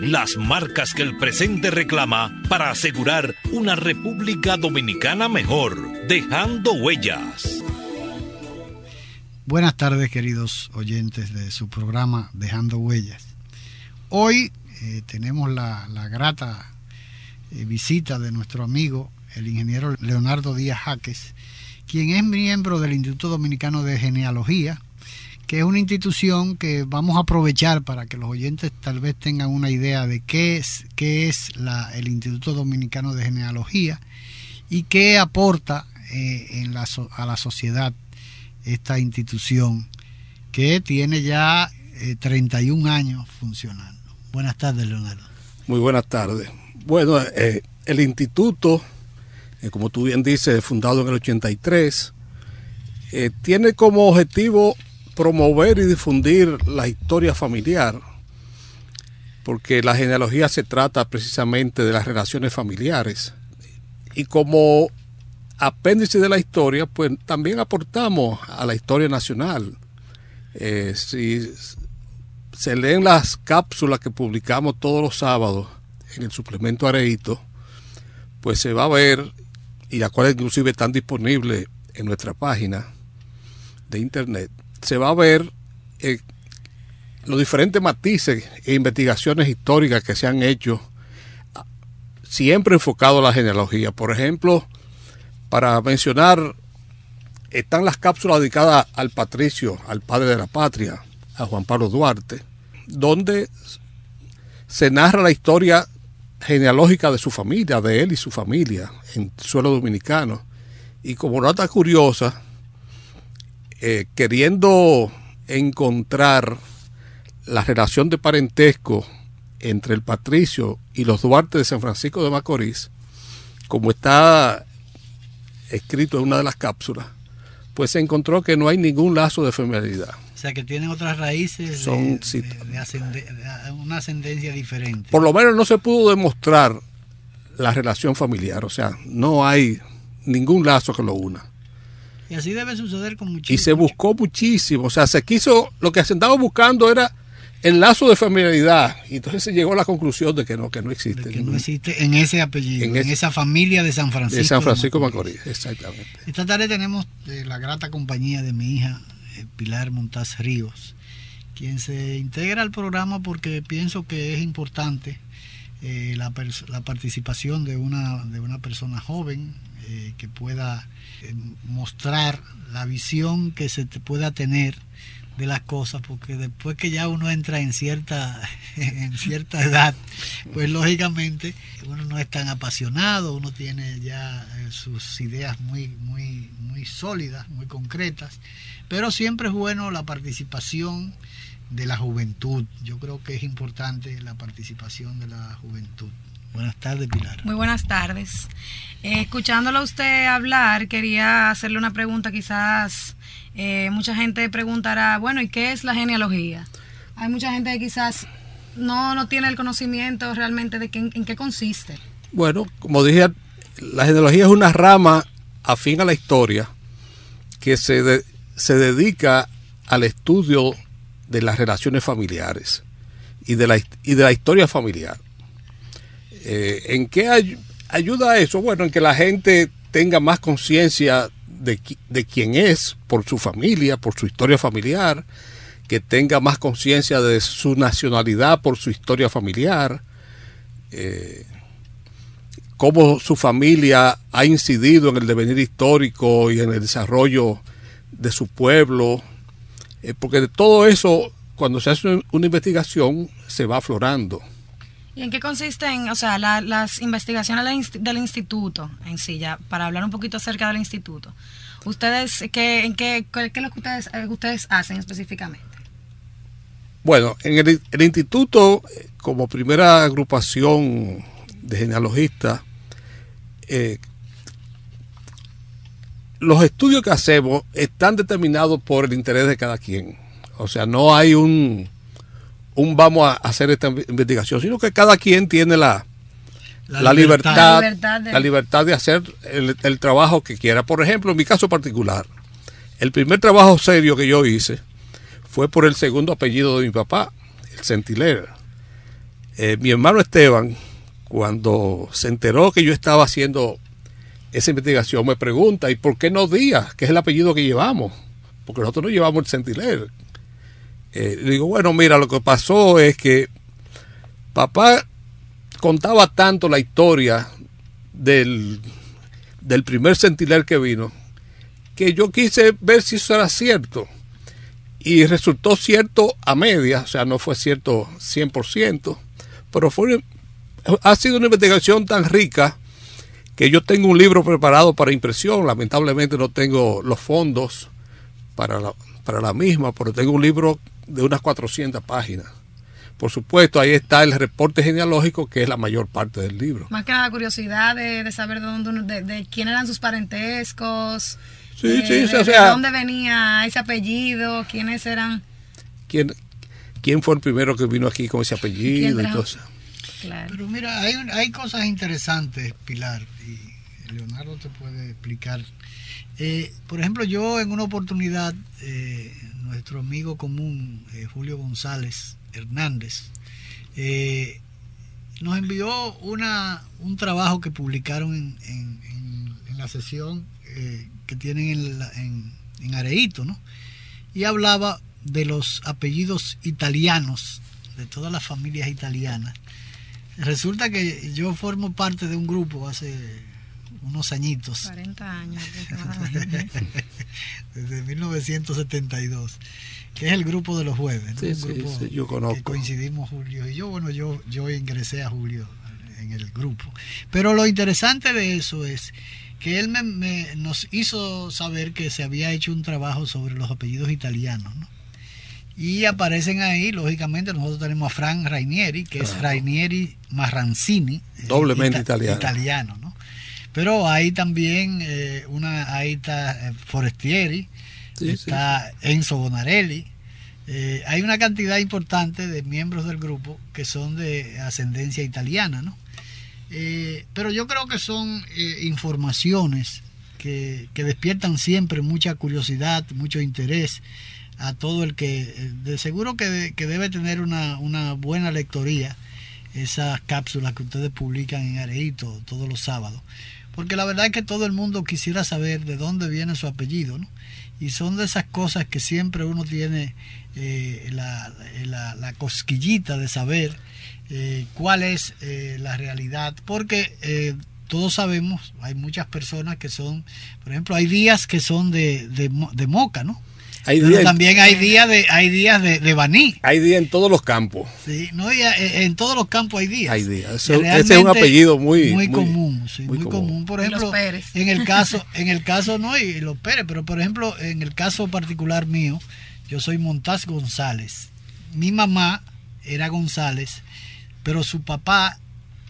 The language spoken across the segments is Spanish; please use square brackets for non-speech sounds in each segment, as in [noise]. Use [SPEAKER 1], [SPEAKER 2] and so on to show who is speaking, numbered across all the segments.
[SPEAKER 1] las marcas que el presente reclama para asegurar una República Dominicana mejor, dejando huellas.
[SPEAKER 2] Buenas tardes queridos oyentes de su programa Dejando Huellas. Hoy eh, tenemos la, grata eh, visita de nuestro amigo, el ingeniero Leonardo Díaz Jaques, quien es miembro del Instituto Dominicano de Genealogía, que es una institución que vamos a aprovechar para que los oyentes tal vez tengan una idea de qué es, qué es el Instituto Dominicano de Genealogía y qué aporta eh, a la sociedad esta institución que tiene ya 31 eh, años funcionando. Buenas tardes, Leonardo.
[SPEAKER 3] Muy buenas tardes. Bueno, eh, el instituto, como tú bien dices, fundado en el 83, tiene como objetivo promover y difundir la historia familiar, porque la genealogía se trata precisamente de las relaciones familiares. Y como apéndice de la historia, pues también aportamos a la historia nacional. Eh, si se leen las cápsulas que publicamos todos los sábados en el suplemento Areito, pues se va a ver, y las cuales inclusive están disponibles en nuestra página de internet, se va a ver eh, los diferentes matices e investigaciones históricas que se han hecho, siempre enfocado a la genealogía. Por ejemplo, para mencionar, están las cápsulas dedicadas al patricio, al padre de la patria, a Juan Pablo Duarte, donde se narra la historia genealógica de su familia, de él y su familia, en suelo dominicano. Y como nota curiosa, eh, queriendo encontrar la relación de parentesco entre el patricio y los Duarte de San Francisco de Macorís, como está escrito en una de las cápsulas, pues se encontró que no hay ningún lazo de familiaridad.
[SPEAKER 2] O sea, que tienen otras raíces Son, de, una ascendencia diferente.
[SPEAKER 3] Por lo menos no se pudo demostrar la relación familiar, o sea, no hay ningún lazo que lo una.
[SPEAKER 2] Y así debe suceder con muchísimo.
[SPEAKER 3] Y se buscó muchísimo. O sea, se quiso, lo que se andaba buscando era el lazo de familiaridad. Y entonces se llegó a la conclusión de que no, que no existe.
[SPEAKER 2] que no existe en ese apellido, en, esa familia de San Francisco.
[SPEAKER 3] De San Francisco Macorís. exactamente.
[SPEAKER 2] Esta tarde tenemos eh, la grata compañía de mi hija, eh, Pilar Montaz Ríos, quien se integra al programa porque pienso que es importante eh, la, la, participación de una, de una persona joven que pueda eh, mostrar la visión que se te pueda tener de las cosas, porque después que ya uno entra en cierta, [laughs] en cierta edad, pues lógicamente uno no es tan apasionado, uno tiene ya eh, sus ideas muy, muy, muy sólidas, muy concretas, pero siempre es bueno la participación de la juventud. Yo creo que es importante la participación de la juventud. Buenas tardes, Pilar.
[SPEAKER 4] Muy buenas tardes. Eh, escuchándolo a usted hablar, quería hacerle una pregunta. Quizás eh, mucha gente preguntará, bueno, ¿y qué es la genealogía? Hay mucha gente que quizás no, no tiene el conocimiento realmente de en qué consiste.
[SPEAKER 3] Bueno, como dije, la genealogía es una rama afín a la historia que se, se dedica al estudio de las relaciones familiares y de la, y de la historia familiar. Eh, ¿En qué ayuda eso? Bueno, en que la gente tenga más conciencia de, quién es por su familia, por su historia familiar, que tenga más conciencia de su nacionalidad por su historia familiar, eh, cómo su familia ha incidido en el devenir histórico y en el desarrollo de su pueblo, Eh, porque de todo eso, cuando se hace una investigación, se va aflorando.
[SPEAKER 4] ¿Y en qué consisten, o sea, las investigaciones del, instituto en sí, ya, para hablar un poquito acerca del instituto? ¿Ustedes, qué, en qué, qué, es lo que ustedes, eh, ustedes hacen específicamente?
[SPEAKER 3] Bueno, en el, instituto, como primera agrupación de genealogistas, eh, los estudios que hacemos están determinados por el interés de cada quien. O sea, no hay un, un vamos a hacer esta investigación, sino que cada quien tiene la, la, libertad, la libertad, de... hacer el, el, trabajo que quiera. Por ejemplo, en mi caso particular, el primer trabajo serio que yo hice fue por el segundo apellido de mi papá, el Centiler. Eh, mi hermano Esteban, cuando se enteró que yo estaba haciendo esa investigación, me pregunta, ¿y por qué no Díaz, que es el apellido que llevamos? Porque nosotros no llevamos el Centiler. Eh, digo, bueno, mira, lo que pasó es que papá contaba tanto la historia del, del primer Centiler que vino, que yo quise ver si eso era cierto. Y resultó cierto a media, o sea, no fue cierto 100%, pero fue, ha sido una investigación tan rica que yo tengo un libro preparado para impresión, lamentablemente no tengo los fondos para la, para la misma, pero tengo un libro de unas 400 páginas. Por supuesto, ahí está el reporte genealógico, que es la mayor parte del libro.
[SPEAKER 4] Más que nada curiosidad de, saber de, dónde, de, quién eran sus parentescos,
[SPEAKER 3] sí, sí,
[SPEAKER 4] o sea, de dónde venía ese apellido, quiénes eran.
[SPEAKER 3] ¿Quién, quién fue el primero que vino aquí con ese apellido y todo
[SPEAKER 2] Pero mira, hay, hay cosas interesantes, Pilar, Leonardo te puede explicar. Eh, por ejemplo, yo en una oportunidad eh, nuestro amigo común eh, Julio González Hernández, nos envió una, un trabajo que publicaron en, en, la sesión que tienen en, en, Areito, ¿no? Y hablaba de los apellidos italianos, de todas las familias italianas. Resulta que yo formo parte de un grupo hace unos añitos.
[SPEAKER 4] 40 años. [laughs]
[SPEAKER 2] Desde 1972, que es el grupo de los jueves.
[SPEAKER 3] Sí, sí, yo conozco. Que
[SPEAKER 2] coincidimos Julio y yo. Bueno, yo, yo ingresé a Julio en el grupo. Pero lo interesante de eso es que él me, nos hizo saber que se había hecho un trabajo sobre los apellidos italianos, ¿no? Y aparecen ahí, lógicamente, nosotros tenemos a Frank Rainieri, que es Rainieri Marrancini.
[SPEAKER 3] Doblemente italiano.
[SPEAKER 2] Italiano, ¿no? Pero hay también eh, una, ahí está eh, Forestieri, está Enzo Bonarelli. Eh, hay una cantidad importante de miembros del grupo que son de ascendencia italiana, ¿no? pero yo creo que son informaciones que, que, despiertan siempre mucha curiosidad, mucho interés a todo el que, de seguro que, que debe tener una, una buena lectoría esas cápsulas que ustedes publican en Areito todos los sábados porque la verdad es que todo el mundo quisiera saber de dónde viene su apellido, ¿no? Y son de esas cosas que siempre uno tiene eh, la, cosquillita de saber eh, cuál es eh, la realidad, porque todos sabemos, hay muchas personas que son, por ejemplo, hay días que son de, de, de moca, ¿no? Pero también hay días de hay días de, de baní.
[SPEAKER 3] Hay días en todos los campos.
[SPEAKER 2] Sí, no, eh, en todos los campos hay días.
[SPEAKER 3] Hay días. ese es un apellido muy
[SPEAKER 2] muy, común, muy, común. Por ejemplo, en el caso [laughs] en el caso no y los Pérez, pero por ejemplo en el caso particular mío, yo soy Montaz González. Mi mamá era González, pero su papá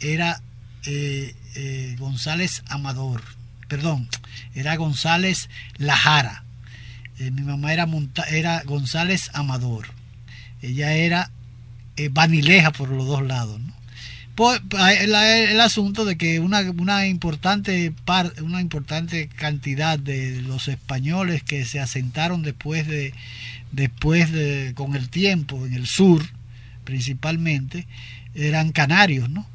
[SPEAKER 2] era eh, eh, González Amador. Perdón, era González Lajara eh, mi mamá era, era González Amador. Ella era eh, Vanileja por los dos lados. el, asunto de que una, una, importante una importante cantidad de los españoles que se asentaron después de después de con el tiempo en el sur principalmente eran canarios no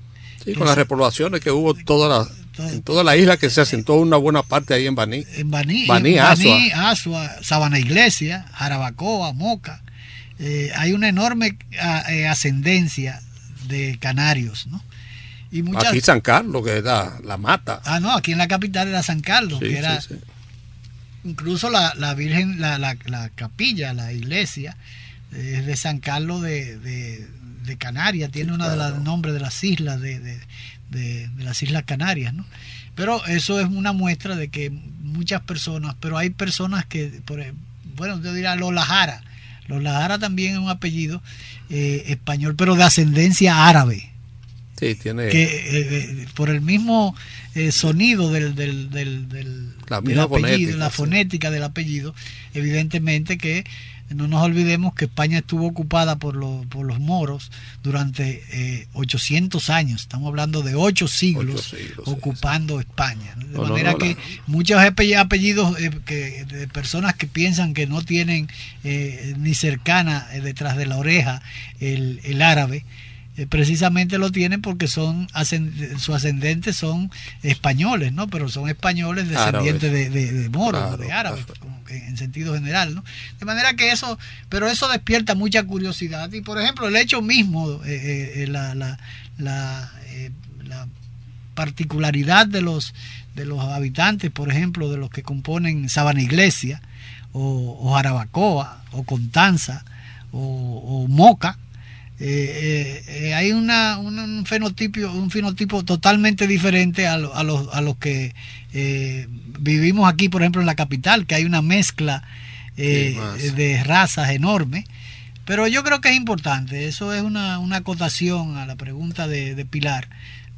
[SPEAKER 3] sí, con las repoblaciones que hubo toda la en toda la isla que se asentó una buena parte ahí en Baní.
[SPEAKER 2] En Baní, Baní, Asua. Sabana Iglesia, Jarabacoa, Moca. Eh, hay una enorme eh, ascendencia de canarios, ¿no?
[SPEAKER 3] Y aquí San Carlos, que era la mata.
[SPEAKER 2] Ah, no, aquí en la capital era San Carlos, que era... incluso la, la Virgen, la, la, la, capilla, la iglesia, es de San Carlos de, de, de Canarias, tiene uno de los nombres de las islas, de, de, de, las Islas Canarias, ¿no? Pero eso es una muestra de que muchas personas, pero hay personas que, por, bueno, yo diría los Lajara, los Lajara también es un apellido eh, español, pero de ascendencia árabe.
[SPEAKER 3] Sí, tiene.
[SPEAKER 2] Que eh, eh, por el mismo eh, sonido del, del, del, del,
[SPEAKER 3] La
[SPEAKER 2] del apellido,
[SPEAKER 3] fonética,
[SPEAKER 2] la
[SPEAKER 3] sí.
[SPEAKER 2] fonética del apellido, evidentemente que no nos olvidemos que España estuvo ocupada por, los por los moros durante eh, 800 años. Estamos hablando de ocho siglos,
[SPEAKER 3] sí,
[SPEAKER 2] ocupando España. De
[SPEAKER 3] No,
[SPEAKER 2] manera
[SPEAKER 3] no,
[SPEAKER 2] que muchos ape- apellidos eh, que, de personas que piensan que no tienen eh, ni cercana eh, detrás de la oreja el, el árabe, eh, precisamente lo tienen porque son ascend- sus ascendentes son españoles, ¿no? Pero son españoles descendientes de, de, de moros,
[SPEAKER 3] Claro,
[SPEAKER 2] de árabes,
[SPEAKER 3] claro.
[SPEAKER 2] como que en sentido general, ¿no? De manera que eso, pero eso despierta mucha curiosidad. Y por ejemplo, el hecho mismo, eh, eh, la, la, la, la particularidad de los de los habitantes, por ejemplo, de los que componen Sabana Iglesia, o, o Jarabacoa, o Contanza, o, o Moca, eh, eh, eh, hay una, un, un fenotipo un fenotipo totalmente diferente a, lo- a los a los que eh, vivimos aquí por ejemplo en la capital que hay una mezcla eh, de razas enorme. Pero yo creo que es importante eso es una, una acotación a la pregunta de, de Pilar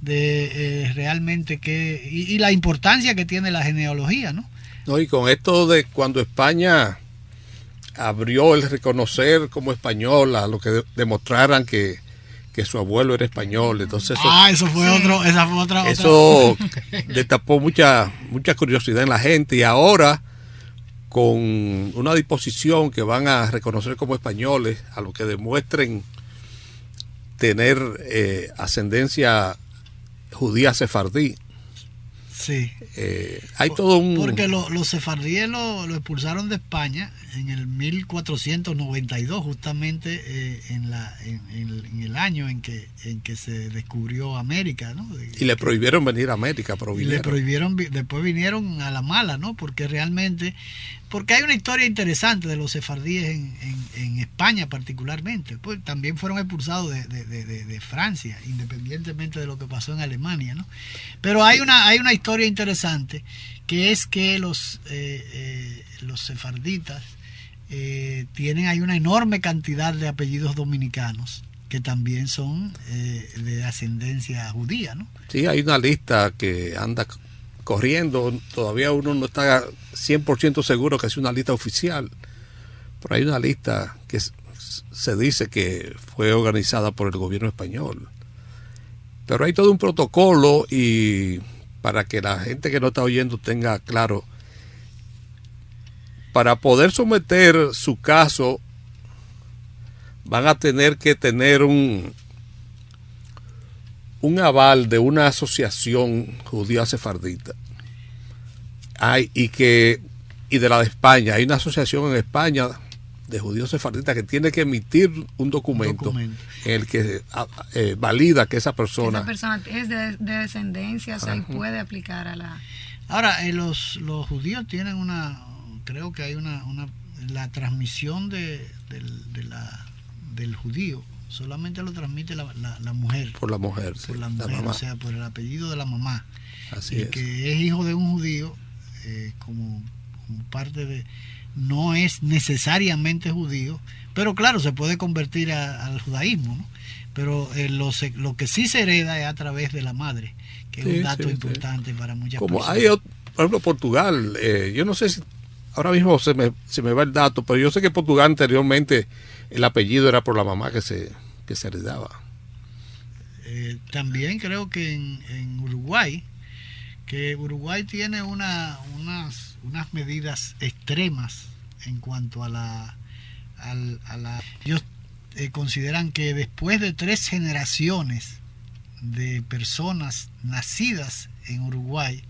[SPEAKER 2] de eh, realmente que y, y la importancia que tiene la genealogía no
[SPEAKER 3] No, y con esto de cuando España abrió el reconocer como español a lo que de- demostraran que, que su abuelo era español. Entonces eso,
[SPEAKER 2] ah eso fue otro esa fue otra, otra-
[SPEAKER 3] eso [laughs] destapó mucha, mucha curiosidad en la gente y ahora con una disposición que van a reconocer como españoles a lo que demuestren tener eh, ascendencia judía sefardí.
[SPEAKER 2] Sí
[SPEAKER 3] Eh, hay todo un...
[SPEAKER 2] Porque lo- los sefardíes lo, lo expulsaron de España en el 1492, justamente eh, en, la, en, en- en el año en que, en que se descubrió América, ¿no? De-
[SPEAKER 3] y le prohibieron venir a América, pero
[SPEAKER 2] y le prohibieron, después vinieron a la mala, ¿no? Porque realmente, porque hay una historia interesante de los sefardíes en, en- España particularmente. Pues también fueron expulsados de, Francia, independientemente de lo que pasó en Alemania, ¿no? Pero hay una, hay una historia interesante que es que los, eh, eh, los sefarditas eh, tienen, hay una enorme cantidad de apellidos dominicanos que también son eh, de ascendencia judía, ¿no?
[SPEAKER 3] Sí, hay una lista que anda corriendo. Todavía uno no está 100% seguro que es una lista oficial. Pero hay una lista que se dice que fue organizada por el gobierno español. Pero hay todo un protocolo y para que la gente que no está oyendo tenga claro, para poder someter su caso van a tener que tener un, un aval de una asociación judía sefardita. Hay, y que y de la de España, hay una asociación en España de judíos sefarditas que tiene que emitir un documento,
[SPEAKER 2] documento.
[SPEAKER 3] en el que eh, valida que esa persona
[SPEAKER 4] Esa persona es de, de descendencia, o sea, y puede aplicar a la...
[SPEAKER 2] Ahora, eh, los, los judíos tienen una, creo que hay una, una la transmisión de, del, de la, del judío, solamente lo transmite la, la, la mujer,
[SPEAKER 3] por la mujer, sí,
[SPEAKER 2] por la
[SPEAKER 3] la
[SPEAKER 2] mujer,
[SPEAKER 3] mamá.
[SPEAKER 2] o sea, por el apellido de la mamá.
[SPEAKER 3] Así
[SPEAKER 2] el
[SPEAKER 3] es.
[SPEAKER 2] que es hijo de un judío, eh, como, como parte de, no es necesariamente judío, pero claro, se puede convertir a- al judaísmo, ¿no? Pero eh, lo, se- lo que sí se hereda es a través de la madre, que es
[SPEAKER 3] Sí,
[SPEAKER 2] un dato
[SPEAKER 3] sí, sí.
[SPEAKER 2] importante para muchas
[SPEAKER 3] Como
[SPEAKER 2] personas.
[SPEAKER 3] hay, por ejemplo, Portugal, eh, yo no sé si ahora mismo se me, se me va el dato, pero yo sé que Portugal anteriormente el apellido era por la mamá que se, que se heredaba.
[SPEAKER 2] Eh, también creo que en, en Uruguay, que Uruguay tiene una, unas, unas medidas extremas en cuanto a la... al- a la ellos eh, consideran que después de tres generaciones de personas nacidas en Uruguay,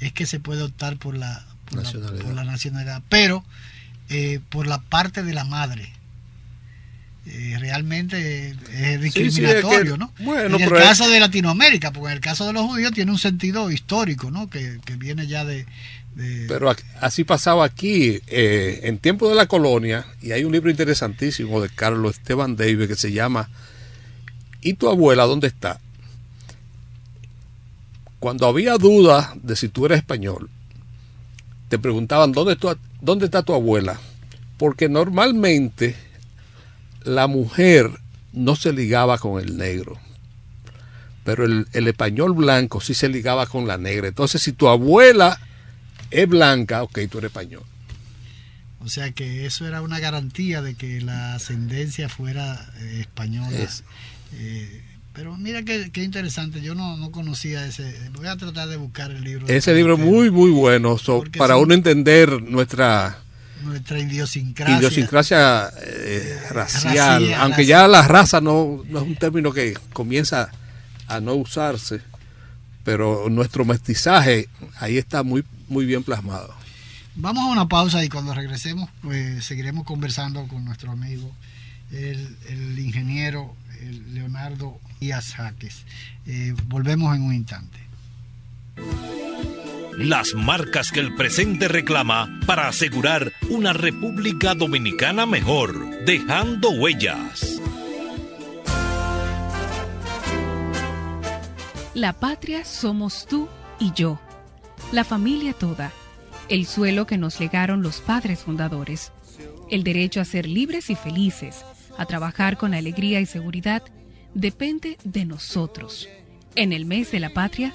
[SPEAKER 2] es que se puede optar por la, por la,
[SPEAKER 3] Nacionalidad.
[SPEAKER 2] por la nacionalidad, pero eh, por la parte de la madre. Eh, realmente es
[SPEAKER 3] Sí, sí, es
[SPEAKER 2] discriminatorio,
[SPEAKER 3] que-
[SPEAKER 2] ¿no?
[SPEAKER 3] bueno,
[SPEAKER 2] en el
[SPEAKER 3] es-
[SPEAKER 2] caso de Latinoamérica, porque en el caso de los judíos tiene un sentido histórico, ¿no? Que, que viene ya de,
[SPEAKER 3] Pero así pasaba aquí, eh, en tiempo de la colonia, y hay un libro interesantísimo de Carlos Esteban Davis que se llama ¿Y tu abuela dónde está? Cuando había duda de si tú eres español, te preguntaban ¿dónde, dónde está tu abuela? Porque normalmente la mujer no se ligaba con el negro pero el, el, español blanco sí se ligaba con la negra. Entonces, si tu abuela es blanca, ok, tú eres español.
[SPEAKER 2] O sea que eso era una garantía de que la ascendencia fuera eh, española. Eh, pero mira qué, interesante, yo no, conocía ese. Voy a tratar de buscar el libro.
[SPEAKER 3] Ese libro es muy, muy bueno para uno entender nuestra
[SPEAKER 2] nuestra idiosincrasia,
[SPEAKER 3] idiosincrasia eh, racial, aunque ya la raza no, no, es un término que comienza a no usarse, pero nuestro mestizaje ahí está muy muy bien plasmado.
[SPEAKER 2] Vamos a una pausa y cuando regresemos pues seguiremos conversando con nuestro amigo, el, ingeniero Leonardo Díaz Jaques. Eh, volvemos en un instante.
[SPEAKER 1] Las marcas que el presente reclama para asegurar una República Dominicana mejor, dejando huellas.
[SPEAKER 5] La patria somos tú y yo la familia toda, el suelo que nos legaron los padres fundadores, el derecho a ser libres y felices, a trabajar con alegría y seguridad, depende de nosotros. En el mes de la patria,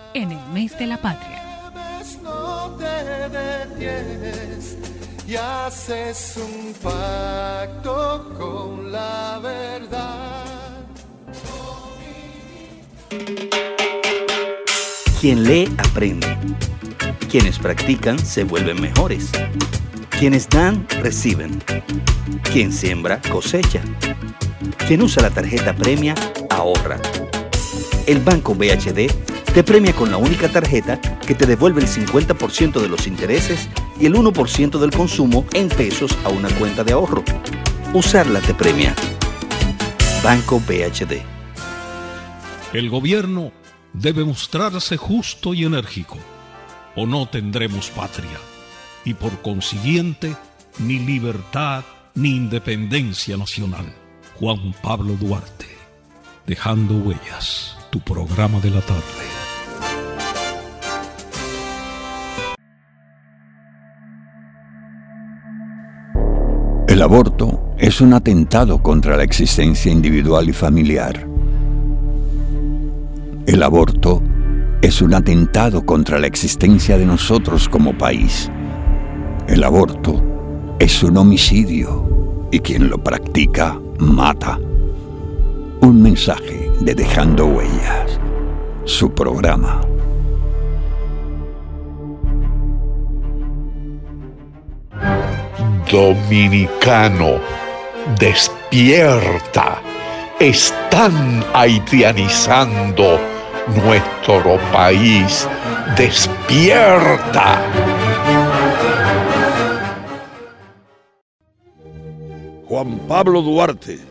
[SPEAKER 5] en el mes de la patria.
[SPEAKER 6] y haces un pacto con la verdad.
[SPEAKER 7] Quien lee aprende. Quienes practican se vuelven mejores. Quienes dan, reciben. Quien siembra, cosecha. Quien usa la tarjeta premia, ahorra. El Banco BHD te premia con la única tarjeta que te devuelve el 50% de los intereses y el 1% del consumo en pesos a una cuenta de ahorro. Usarla te premia. Banco BHD.
[SPEAKER 1] El gobierno debe mostrarse justo y enérgico o no tendremos patria, y por consiguiente ni libertad ni independencia nacional. Juan Pablo Duarte, dejando huellas, tu programa de la tarde.
[SPEAKER 8] El aborto es un atentado contra la existencia individual y familiar. El aborto es un atentado contra la existencia de nosotros como país. El aborto es un homicidio y quien lo practica mata. Un mensaje de Dejando Huellas, su programa.
[SPEAKER 9] Dominicano, despierta. Están haitianizando nuestro país despierta.
[SPEAKER 10] Juan Pablo Duarte,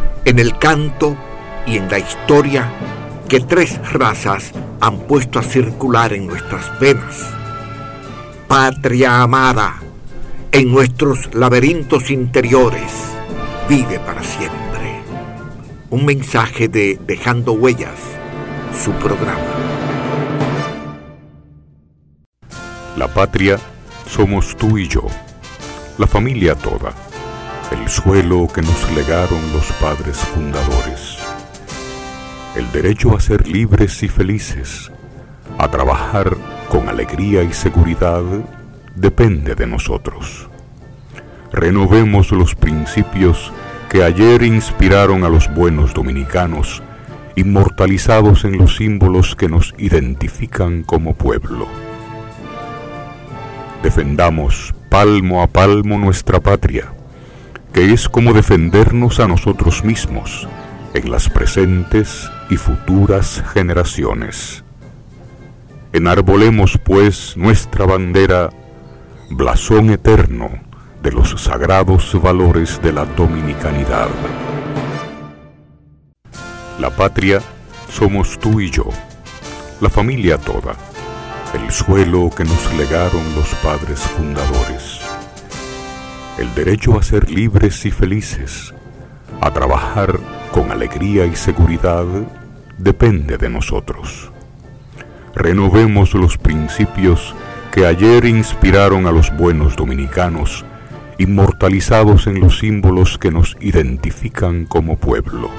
[SPEAKER 11] en el canto y en la historia que tres razas han puesto a circular en nuestras venas. Patria amada, en nuestros laberintos interiores, vive para siempre. Un mensaje de Dejando Huellas, su programa.
[SPEAKER 12] La patria somos tú y yo, la familia toda, el suelo que nos legaron los padres fundadores, el derecho a ser libres y felices, a trabajar con alegría y seguridad, depende de nosotros. Renovemos los principios que ayer inspiraron a los buenos dominicanos, inmortalizados en los símbolos que nos identifican como pueblo. Defendamos palmo a palmo nuestra patria, que es como defendernos a nosotros mismos en las presentes y futuras generaciones. Enarbolemos pues nuestra bandera, blasón eterno de los sagrados valores de la dominicanidad. La patria somos tú y yo, la familia toda, el suelo que nos legaron los padres fundadores, el derecho a ser libres y felices, a trabajar con alegría y seguridad, depende de nosotros. Renovemos los principios que ayer inspiraron a los buenos dominicanos, inmortalizados en los símbolos que nos identifican como pueblo.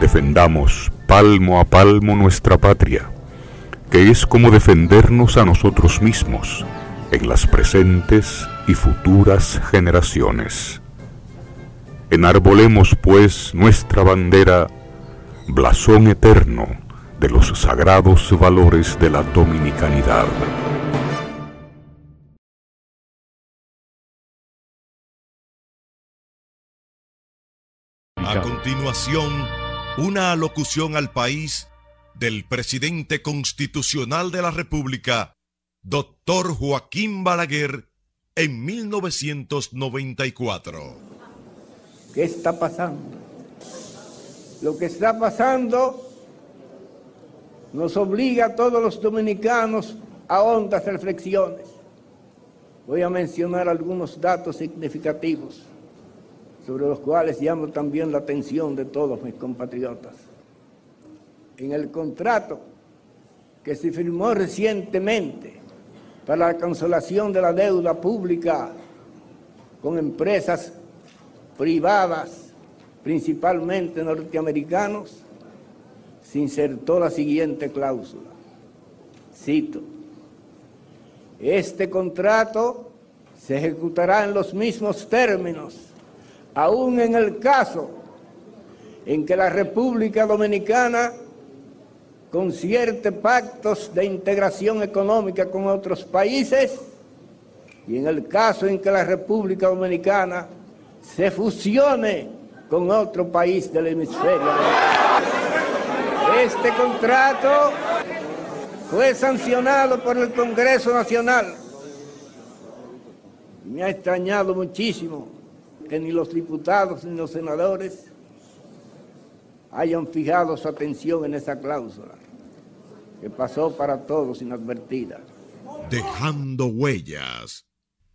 [SPEAKER 12] Defendamos palmo a palmo nuestra patria, que es como defendernos a nosotros mismos en las presentes y futuras generaciones. Enarbolemos pues nuestra bandera, blasón eterno de los sagrados valores de la dominicanidad.
[SPEAKER 13] A continuación, una alocución al país del presidente constitucional de la República, doctor Joaquín Balaguer, en 1994.
[SPEAKER 14] ¿Qué está pasando? Lo que está pasando nos obliga a todos los dominicanos a hondas reflexiones. Voy a mencionar algunos datos significativos sobre los cuales llamo también la atención de todos mis compatriotas. En el contrato que se firmó recientemente para la cancelación de la deuda pública con empresas privadas, principalmente norteamericanos, se insertó la siguiente cláusula. Cito, este contrato se ejecutará en los mismos términos, aún en el caso en que la República Dominicana concierte pactos de integración económica con otros países y en el caso en que la República Dominicana se fusione con otro país del hemisferio. Este contrato fue sancionado por el Congreso Nacional. Me ha extrañado muchísimo que ni los diputados ni los senadores hayan fijado su atención en esa cláusula, que pasó para todos inadvertida.
[SPEAKER 13] Dejando huellas,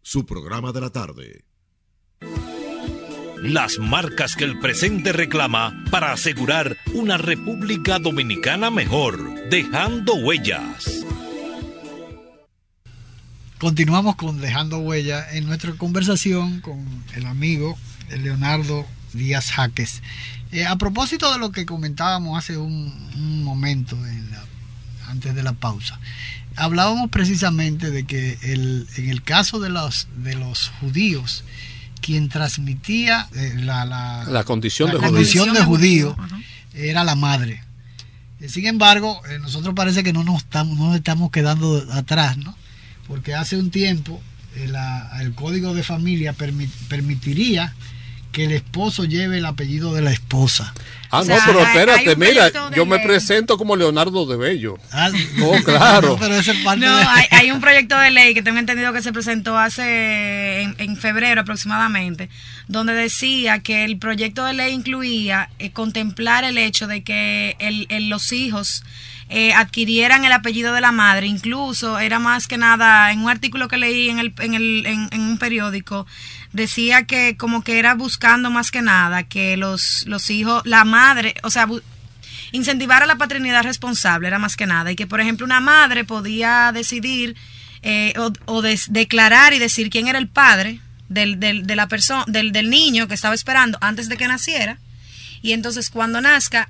[SPEAKER 13] su programa de la tarde
[SPEAKER 1] las marcas que el presente reclama para asegurar una República Dominicana mejor, dejando huellas.
[SPEAKER 2] Continuamos con Dejando Huellas en nuestra conversación con el amigo Leonardo Díaz Jaques. Eh, a propósito de lo que comentábamos hace un, momento antes de la pausa, hablábamos precisamente de que en el caso de los, de los judíos, quien transmitía eh, la,
[SPEAKER 3] condición, de,
[SPEAKER 2] condición de judío era la madre. Eh, sin embargo, eh, nosotros parece que no nos estamos, no estamos quedando atrás, ¿no? Porque hace un tiempo el código de familia permitiría que el esposo lleve el apellido de la esposa.
[SPEAKER 3] Ah,
[SPEAKER 2] O
[SPEAKER 3] no, pero espérate, mira, yo me presento como Leonardo de Bello.
[SPEAKER 2] Ah,
[SPEAKER 3] Oh, [laughs] claro.
[SPEAKER 2] pero parte
[SPEAKER 4] No,
[SPEAKER 2] de-
[SPEAKER 4] hay, hay un proyecto de ley que tengo entendido que se presentó hace en, en febrero aproximadamente, donde decía que el proyecto de ley incluía eh, contemplar el hecho de que el, el- los hijos eh, adquirieran el apellido de la madre. Incluso era más que nada en un artículo que leí en, el, en, el, en, en un periódico decía que como que era buscando más que nada que los, los hijos, la madre, o sea, incentivar a la paternidad responsable era más que nada y que por ejemplo una madre podía decidir eh, o, o des- declarar y decir quién era el padre del, del, de la persona del, del niño que estaba esperando antes de que naciera y entonces cuando nazca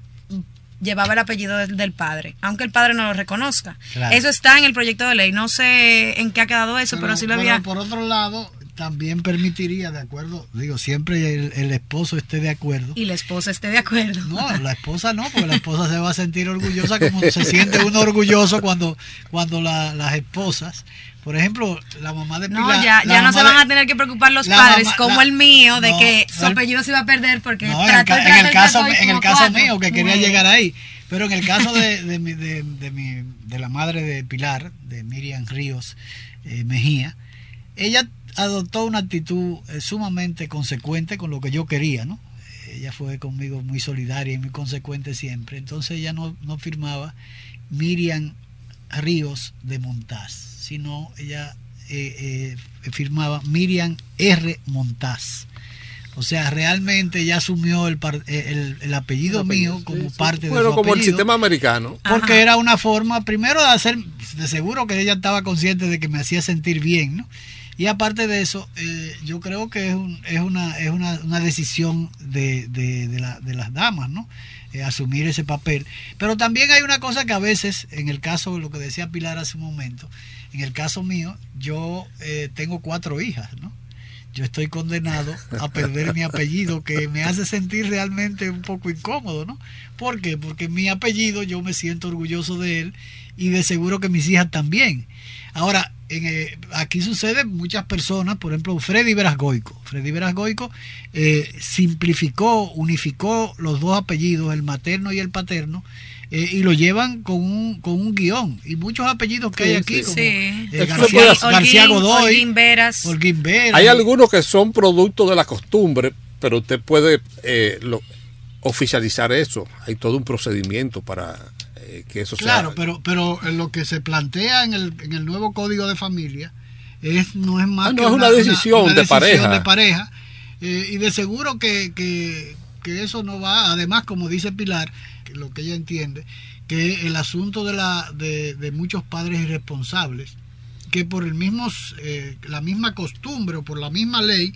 [SPEAKER 4] llevaba el apellido del, del padre, aunque el padre no lo reconozca.
[SPEAKER 2] Claro.
[SPEAKER 4] Eso está en el proyecto de ley. No sé en qué ha quedado eso, pero, sí lo
[SPEAKER 2] pero
[SPEAKER 4] había.
[SPEAKER 2] por otro lado, también permitiría, de acuerdo, digo, siempre el, el esposo esté de acuerdo.
[SPEAKER 4] Y la esposa esté de acuerdo.
[SPEAKER 2] No, la esposa no, porque la esposa se va a sentir orgullosa como se siente uno orgulloso cuando, cuando la- las esposas, por ejemplo, la mamá de
[SPEAKER 4] No,
[SPEAKER 2] Pilar.
[SPEAKER 4] ya,
[SPEAKER 2] la
[SPEAKER 4] ya no se van
[SPEAKER 2] de-
[SPEAKER 4] a tener que preocupar los padres
[SPEAKER 2] mamá-
[SPEAKER 4] como
[SPEAKER 2] la-
[SPEAKER 4] el mío de
[SPEAKER 2] no,
[SPEAKER 4] que su
[SPEAKER 2] no, el-
[SPEAKER 4] apellido se iba a perder porque
[SPEAKER 2] No, en el, en el caso, en el caso
[SPEAKER 4] cuatro.
[SPEAKER 2] mío, que quería llegar ahí. Pero en el caso de, de, mi, de, de mi- de la madre de Pilar, de Miriam Ríos eh, Mejía, ella adoptó una actitud eh, sumamente consecuente con lo que yo quería, ¿no? Ella fue conmigo muy solidaria y muy consecuente siempre. Entonces ella no, no firmaba Miriam Ríos de Montaz, sino ella eh, eh, firmaba Miriam R. Montaz. O sea, realmente ella asumió el, par- eh, el, el apellido mío como parte de
[SPEAKER 3] Bueno,
[SPEAKER 2] su
[SPEAKER 3] como el sistema americano.
[SPEAKER 2] Porque era una forma, primero de hacer, de seguro que ella estaba consciente de que me hacía sentir bien, ¿no? Y aparte de eso, eh, yo creo que es, un- es, una, es una, una decisión de, de, de la- de las damas, ¿no? Eh, asumir ese papel. Pero también hay una cosa que a veces, en el caso, lo que decía Pilar hace un momento, en el caso mío, yo eh, tengo cuatro hijas, ¿no? Yo estoy condenado a perder mi apellido, que me hace sentir realmente un poco incómodo, ¿no? ¿Por qué? Porque mi apellido yo me siento orgulloso de él y de seguro que mis hijas también. Ahora, en, eh, aquí sucede muchas personas, por ejemplo, Freddy Verasgoico. Freddy Verasgoico eh, simplificó, unificó los dos apellidos, el materno y el paterno, eh, y lo llevan con un, con un guion. Y muchos apellidos que
[SPEAKER 3] Sí,
[SPEAKER 2] hay aquí,
[SPEAKER 3] sí.
[SPEAKER 2] como
[SPEAKER 4] Sí.
[SPEAKER 2] eh,
[SPEAKER 3] se
[SPEAKER 2] García. García Godoy,
[SPEAKER 4] Holguín Veras.
[SPEAKER 2] Holguín Veras.
[SPEAKER 3] Hay algunos que son producto de la costumbre, pero usted puede eh, lo- oficializar eso. Hay todo un procedimiento para que eso
[SPEAKER 2] Claro,
[SPEAKER 3] sea.
[SPEAKER 2] pero, pero lo que se plantea en el, en el nuevo código de familia es, no es más
[SPEAKER 3] Ah, no,
[SPEAKER 2] que
[SPEAKER 3] es una decisión de pareja.
[SPEAKER 2] de pareja. Eh, y de seguro que, que, que eso no va, además, como dice Pilar, que lo que ella entiende, que el asunto de, la, de, de muchos padres irresponsables, que por el mismo, eh, la misma costumbre o por la misma ley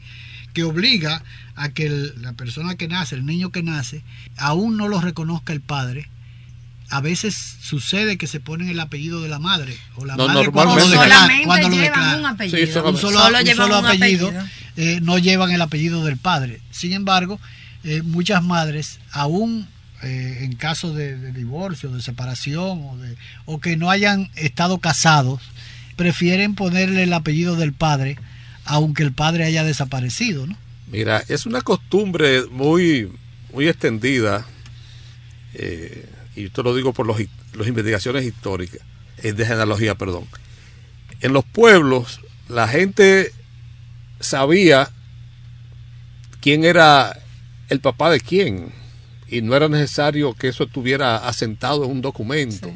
[SPEAKER 2] que obliga a que el- la persona que nace, el niño que nace, aún no lo reconozca el padre, a veces sucede que se ponen el apellido de la madre o la
[SPEAKER 3] No,
[SPEAKER 2] madre cuando lo cuando lo
[SPEAKER 4] llevan
[SPEAKER 2] declara.
[SPEAKER 4] un apellido.
[SPEAKER 3] Sí,
[SPEAKER 2] un solo,
[SPEAKER 4] Solo
[SPEAKER 2] un
[SPEAKER 4] llevan
[SPEAKER 2] solo
[SPEAKER 4] un
[SPEAKER 2] apellido,
[SPEAKER 4] apellido.
[SPEAKER 2] eh, no llevan el apellido del padre. Sin embargo, eh, muchas madres, aún eh, en caso de, de divorcio, de separación o, de, o que no hayan estado casados, prefieren ponerle el apellido del padre, aunque el padre haya desaparecido, ¿no?
[SPEAKER 3] Mira, es una costumbre muy, muy extendida, eh, y esto lo digo por los, las investigaciones históricas, eh, de genealogía, perdón. En los pueblos, la gente sabía quién era el papá de quién, y no era necesario que eso estuviera asentado en un documento.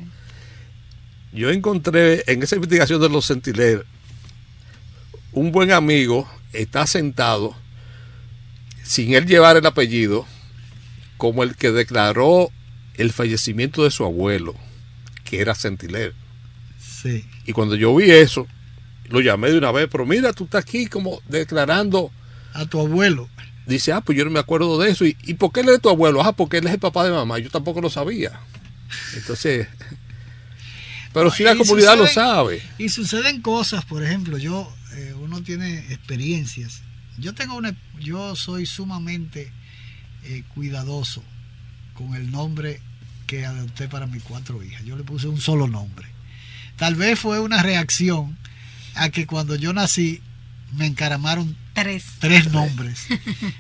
[SPEAKER 3] Yo encontré en esa investigación de los centileros un buen amigo está sentado sin él llevar el apellido como el que declaró el fallecimiento de su abuelo, que era centilero.
[SPEAKER 2] Sí.
[SPEAKER 3] Y cuando yo vi eso, lo llamé de una vez, pero mira, tú estás aquí como declarando
[SPEAKER 2] A tu abuelo.
[SPEAKER 3] Dice, ah, pues yo no me acuerdo de eso. ¿Y, ¿y por qué él es tu abuelo? Ah, porque él es el papá de mamá. Yo tampoco lo sabía. Entonces, [laughs] pero si la comunidad lo sabe.
[SPEAKER 2] Y suceden cosas, por ejemplo, yo, eh, uno tiene experiencias. Yo tengo una, yo soy sumamente eh, cuidadoso con el nombre que adopté para mis cuatro hijas. Yo le puse un solo nombre. Tal vez fue una reacción a que cuando yo nací me encaramaron
[SPEAKER 4] Tres.
[SPEAKER 2] tres nombres.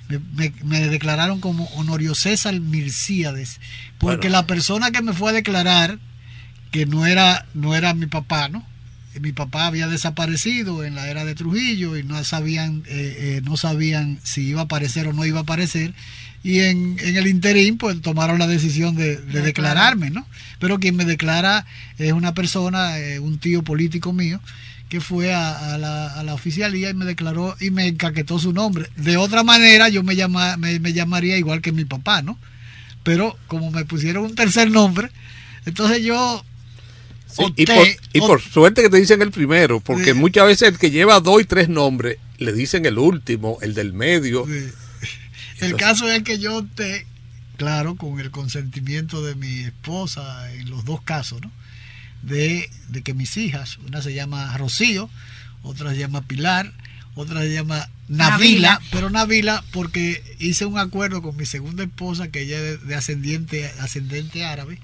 [SPEAKER 2] me, me- me declararon como Honorio César Mircíades, porque
[SPEAKER 3] Bueno.
[SPEAKER 2] la persona que me fue a declarar, que no era, no era mi papá, ¿no? Mi papá había desaparecido en la era de Trujillo y no sabían, eh, eh, no sabían si iba a aparecer o no iba a aparecer. Y en, en el interín, pues tomaron la decisión de, de declararme, ¿no? Pero quien me declara es una persona, eh, un tío político mío, que fue a, a la, a la oficialía y me declaró y me encaquetó su nombre. De otra manera, yo me, llama, me, me llamaría igual que mi papá, ¿no? Pero como me pusieron un tercer nombre, entonces yo
[SPEAKER 3] Sí, y, por, y por
[SPEAKER 2] op-
[SPEAKER 3] suerte que te dicen el primero, porque
[SPEAKER 2] Sí.
[SPEAKER 3] muchas veces el que lleva dos y tres nombres le dicen el último, el del medio.
[SPEAKER 2] El caso es que yo opté, claro, con el consentimiento de mi esposa en los dos casos, ¿no? De, de que mis hijas, una se llama Rocío, otra se llama Pilar, otra se llama Navila,
[SPEAKER 4] Navila.
[SPEAKER 2] pero Navila porque hice un acuerdo con mi segunda esposa, que ella es de, de ascendiente, ascendente árabe,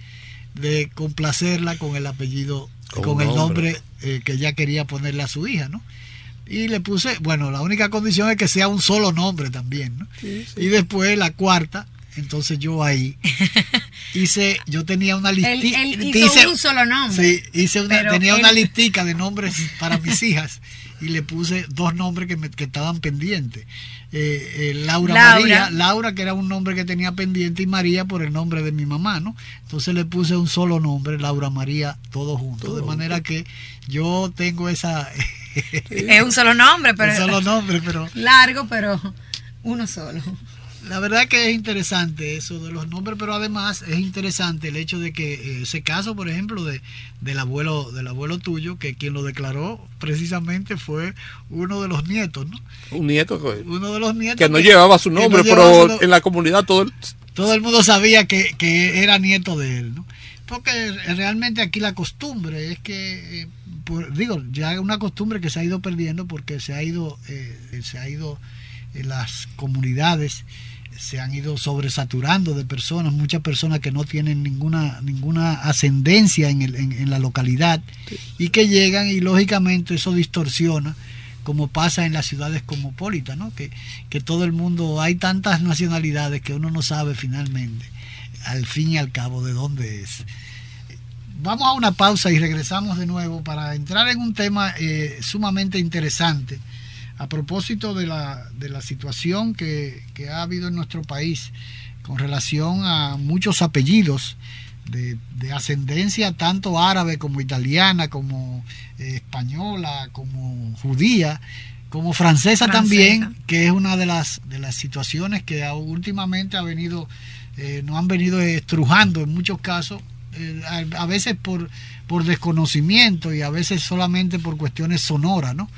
[SPEAKER 2] de complacerla con el apellido,
[SPEAKER 3] Con
[SPEAKER 2] el
[SPEAKER 3] nombre.
[SPEAKER 2] nombre eh, que ella quería ponerle a su hija, ¿no? Y le puse, bueno, la única condición es que sea un solo nombre también, ¿no? Y después la cuarta, entonces yo ahí [laughs] hice, yo tenía una
[SPEAKER 4] él hizo un solo nombre.
[SPEAKER 2] Sí, hice una, tenía
[SPEAKER 4] él-
[SPEAKER 2] una listica de nombres para mis hijas y le puse dos nombres que, me, que estaban pendientes. Eh, eh, Laura,
[SPEAKER 4] Laura.
[SPEAKER 2] María, Laura que era un nombre que tenía pendiente y María por el nombre de mi mamá, ¿no? Entonces le puse un solo nombre, Laura María, todo junto. de manera que yo tengo esa...
[SPEAKER 4] Es un solo nombre, [laughs] pero.
[SPEAKER 2] Un solo nombre, pero...
[SPEAKER 4] Largo, pero uno solo.
[SPEAKER 2] La verdad que es interesante eso de los nombres, pero además es interesante el hecho de que eh, ese caso, por ejemplo, de, del abuelo del abuelo tuyo, que quien lo declaró precisamente fue uno de los nietos, ¿no?
[SPEAKER 3] Un nieto que,
[SPEAKER 2] Uno de los nietos
[SPEAKER 3] que no llevaba su
[SPEAKER 2] no
[SPEAKER 3] nombre,
[SPEAKER 2] llevaba
[SPEAKER 3] pero
[SPEAKER 2] su no-
[SPEAKER 3] en la comunidad todo el-
[SPEAKER 2] todo el mundo sabía que, que era nieto de él, ¿no? Porque realmente aquí la costumbre es que, eh, por- digo, ya una costumbre que se ha ido perdiendo porque se ha ido, eh, se ha ido, eh, las comunidades se han ido sobresaturando de personas, muchas personas que no tienen ninguna ninguna ascendencia en, el- en- en la localidad y que llegan y lógicamente eso distorsiona como pasa en las ciudades cosmopolitas, ¿no? Que, que todo el mundo, hay tantas nacionalidades que uno no sabe finalmente, al fin y al cabo, de dónde es. Vamos a una pausa y regresamos de nuevo para entrar en un tema eh, sumamente interesante a propósito de la, de la situación que, que ha habido en nuestro país con relación a muchos apellidos de, de ascendencia tanto árabe como italiana, como eh, española, como judía, como francesa,
[SPEAKER 4] Francesa.
[SPEAKER 2] también, que es una de las, de las situaciones que últimamente ha venido, eh, nos han venido estrujando en muchos casos, eh, a, a veces por, por desconocimiento y a veces solamente por cuestiones sonoras, ¿no?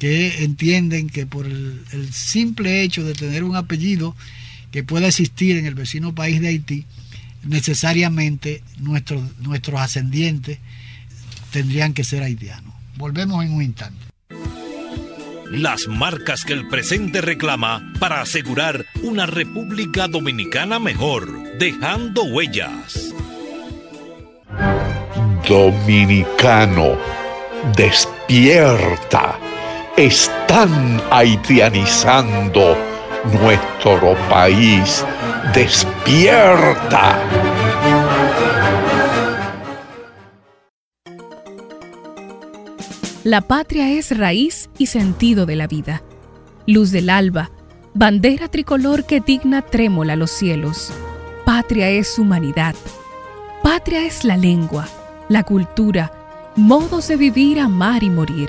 [SPEAKER 2] Que entienden que por el, el simple hecho de tener un apellido que pueda existir en el vecino país de Haití, necesariamente nuestros, nuestros ascendientes tendrían que ser haitianos. Volvemos en un instante.
[SPEAKER 1] Las marcas que el presente reclama para asegurar una República Dominicana mejor, dejando huellas.
[SPEAKER 9] Dominicano, despierta. Están haitianizando nuestro país. Despierta.
[SPEAKER 5] La patria es raíz y sentido de la vida, luz del alba, bandera tricolor que digna trémola los cielos. Patria es humanidad. Patria es la lengua, la cultura, modos de vivir, amar y morir.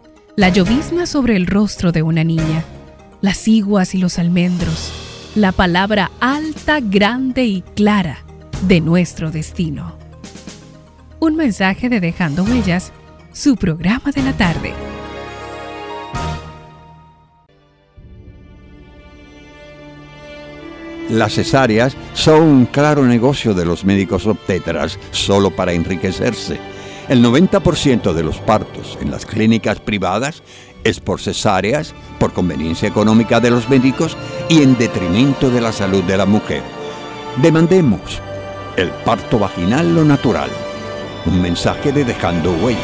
[SPEAKER 5] la llovizna sobre el rostro de una niña, las iguas y los almendros, la palabra alta, grande y clara de nuestro destino. Un mensaje de Dejando Huellas, su programa de la tarde.
[SPEAKER 8] Las cesáreas son un claro negocio de los médicos obtetras, solo para enriquecerse el 90% de los partos en las clínicas privadas es por cesáreas, por conveniencia económica de los médicos y en detrimento de la salud de la mujer. Demandemos el parto vaginal lo natural. Un mensaje de Dejando Huellas.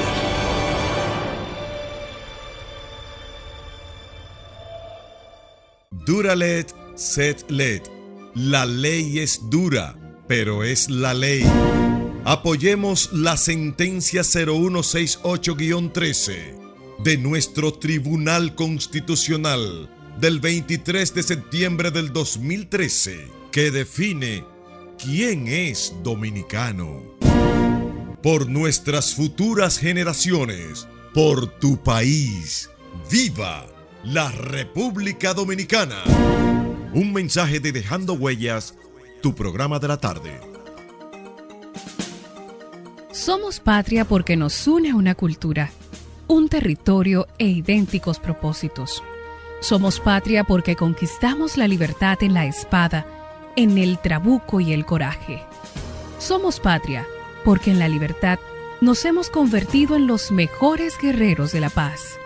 [SPEAKER 13] Duralet, set let. La ley es dura, pero es la ley. Apoyemos la sentencia 0168-13 de nuestro Tribunal Constitucional del 23 de septiembre del 2013 que define quién es dominicano. Por nuestras futuras generaciones, por tu país, viva la República Dominicana. Un mensaje de Dejando Huellas, tu programa de la tarde.
[SPEAKER 5] Somos patria porque nos une una cultura, un territorio e idénticos propósitos. Somos patria porque conquistamos la libertad en la espada, en el trabuco y el coraje. Somos patria porque en la libertad nos hemos convertido en los mejores guerreros de la paz.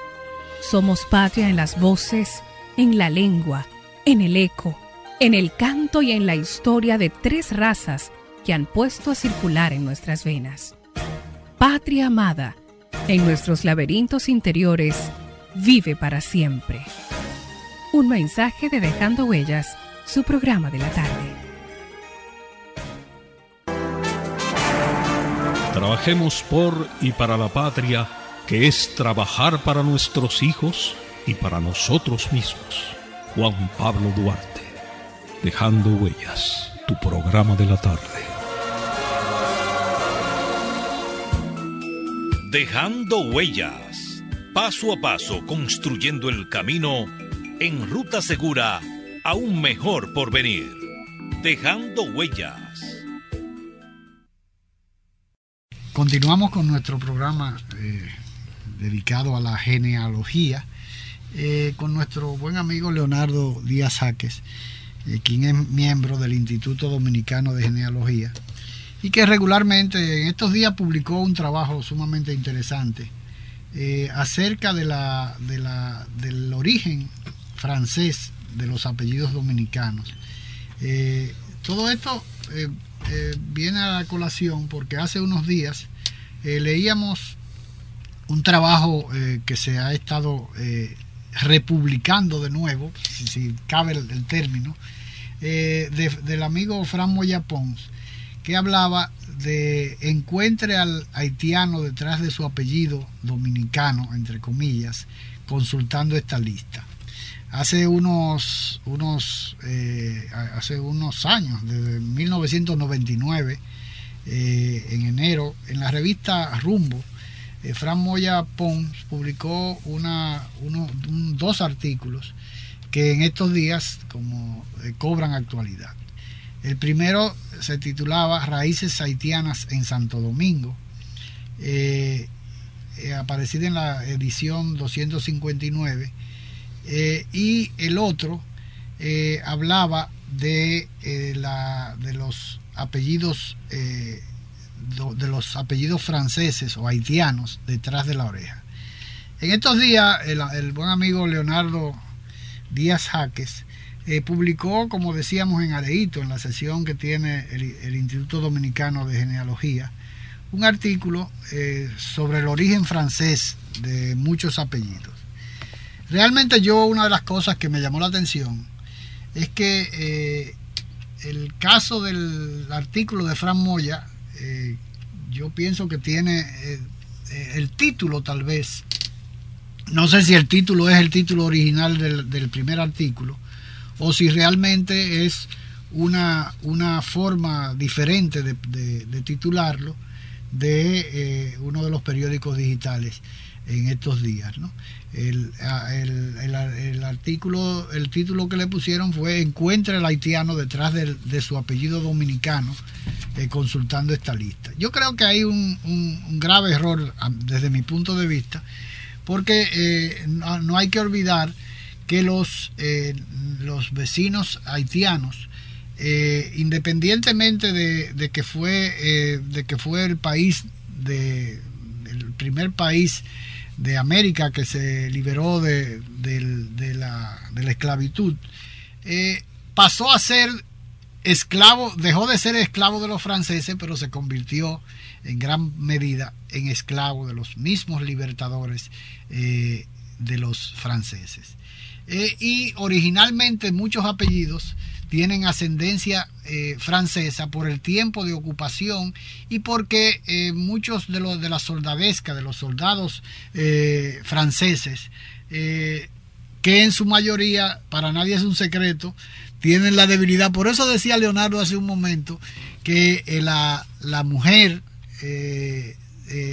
[SPEAKER 5] Somos patria en las voces, en la lengua, en el eco, en el canto y en la historia de tres razas que han puesto a circular en nuestras venas. Patria amada, en nuestros laberintos interiores, vive para siempre. Un mensaje de Dejando Huellas, su programa de la tarde.
[SPEAKER 15] Trabajemos por y para la patria, que es trabajar para nuestros hijos y para nosotros mismos. Juan Pablo Duarte, Dejando Huellas, tu programa de la tarde.
[SPEAKER 1] Dejando Huellas, paso a paso construyendo el camino en ruta segura a un mejor porvenir. Dejando Huellas.
[SPEAKER 2] Continuamos con nuestro programa eh, dedicado a la genealogía eh, con nuestro buen amigo Leonardo Díaz Jaques, eh, quien es miembro del Instituto Dominicano de Genealogía y que regularmente en estos días publicó un trabajo sumamente interesante acerca de la, de la, del origen francés de los apellidos dominicanos. todo esto eh, viene a la colación porque hace unos días eh, leíamos un trabajo eh, que se ha estado republicando de nuevo, si, cabe el, término, del amigo Fran Moya Pons, que hablaba de encuentre al haitiano detrás de su apellido dominicano, entre comillas, consultando esta lista hace unos, unos, eh, hace unos años, desde 1999, eh, en enero, en la revista Rumbo, eh, Fran Moya Pons publicó una, dos artículos que en estos días como cobran actualidad. El primero se titulaba Raíces haitianas en Santo Domingo, aparecida en la edición 259 eh, y el otro eh, hablaba de, eh, la, de los apellidos de los apellidos franceses o haitianos detrás de la oreja. En estos días el, buen amigo Leonardo Díaz Jaques publicó, como decíamos en Areito, en la sesión que tiene el, Instituto Dominicano de Genealogía, un artículo sobre el origen francés de muchos apellidos. Realmente yo una de las cosas que me llamó la atención es que eh, el caso del artículo de Fran Moya, eh, yo pienso que tiene eh, el título tal vez, no sé si el título es el título original del, primer artículo o si realmente es una, una forma diferente de, titularlo de uno de los periódicos digitales en estos días. ¿no? El, el, artículo, el título que le pusieron fue Encuentra el haitiano detrás de, su apellido dominicano eh, consultando esta lista. Yo creo que hay un, grave error desde mi punto de vista, porque eh, no, hay que olvidar que los, eh, los vecinos haitianos eh, independientemente de, de que fue eh, de que fue el país de el primer país de América que se liberó de, de la, la esclavitud, pasó a ser esclavo, dejó de ser esclavo de los franceses, pero se convirtió en gran medida en esclavo de los mismos libertadores de los franceses. Eh, y originalmente muchos apellidos tienen ascendencia eh, francesa por el tiempo de ocupación y porque eh, muchos de los de la soldadesca, de los soldados franceses, que en su mayoría, para nadie es un secreto, tienen la debilidad. Por eso decía Leonardo hace un momento que la, la mujer,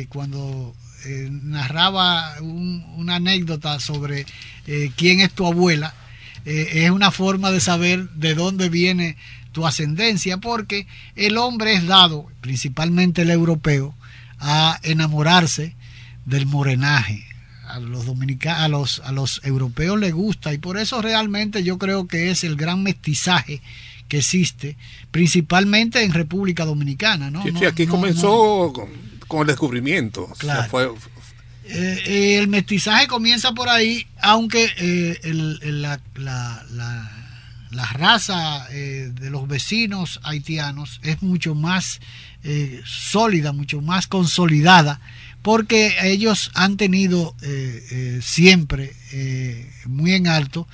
[SPEAKER 2] cuando eh, narraba un- una anécdota sobre eh, quién es tu abuela, eh, es una forma de saber de dónde viene tu ascendencia, porque el hombre es dado, principalmente el europeo, a enamorarse del morenaje. A los dominicanos, a los, a los europeos les gusta y por eso realmente yo creo que es el gran mestizaje que existe, principalmente en República Dominicana, ¿no?
[SPEAKER 3] Sí, aquí
[SPEAKER 2] no-
[SPEAKER 3] comenzó con el descubrimiento. O sea,
[SPEAKER 2] Claro.
[SPEAKER 3] fue-
[SPEAKER 2] eh, eh, el mestizaje comienza por ahí, aunque eh, el- el- la, la- la- la raza eh, de los vecinos haitianos es mucho más eh, sólida, mucho más consolidada, porque ellos han tenido eh, eh, siempre eh, muy en alto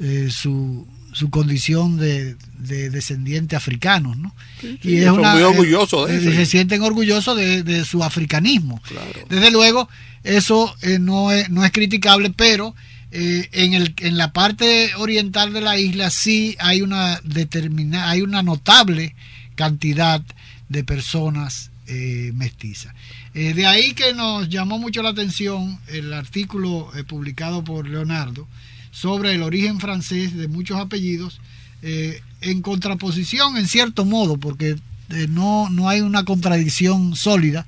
[SPEAKER 2] eh, su, su condición de, de descendiente africanos, ¿no?
[SPEAKER 3] sí, son muy orgullosos de
[SPEAKER 2] eh,
[SPEAKER 3] eso.
[SPEAKER 2] Se sienten orgullosos de, de su africanismo. Desde luego, eso eh, no, es, no es criticable, pero eh, en, el, en la parte oriental de la isla sí hay una determinada, hay una notable cantidad de personas eh, mestizas. Eh, de ahí que nos llamó mucho la atención el artículo eh, publicado por Leonardo sobre el origen francés de muchos apellidos, eh, en contraposición en cierto modo, porque eh, no, no hay una contradicción sólida,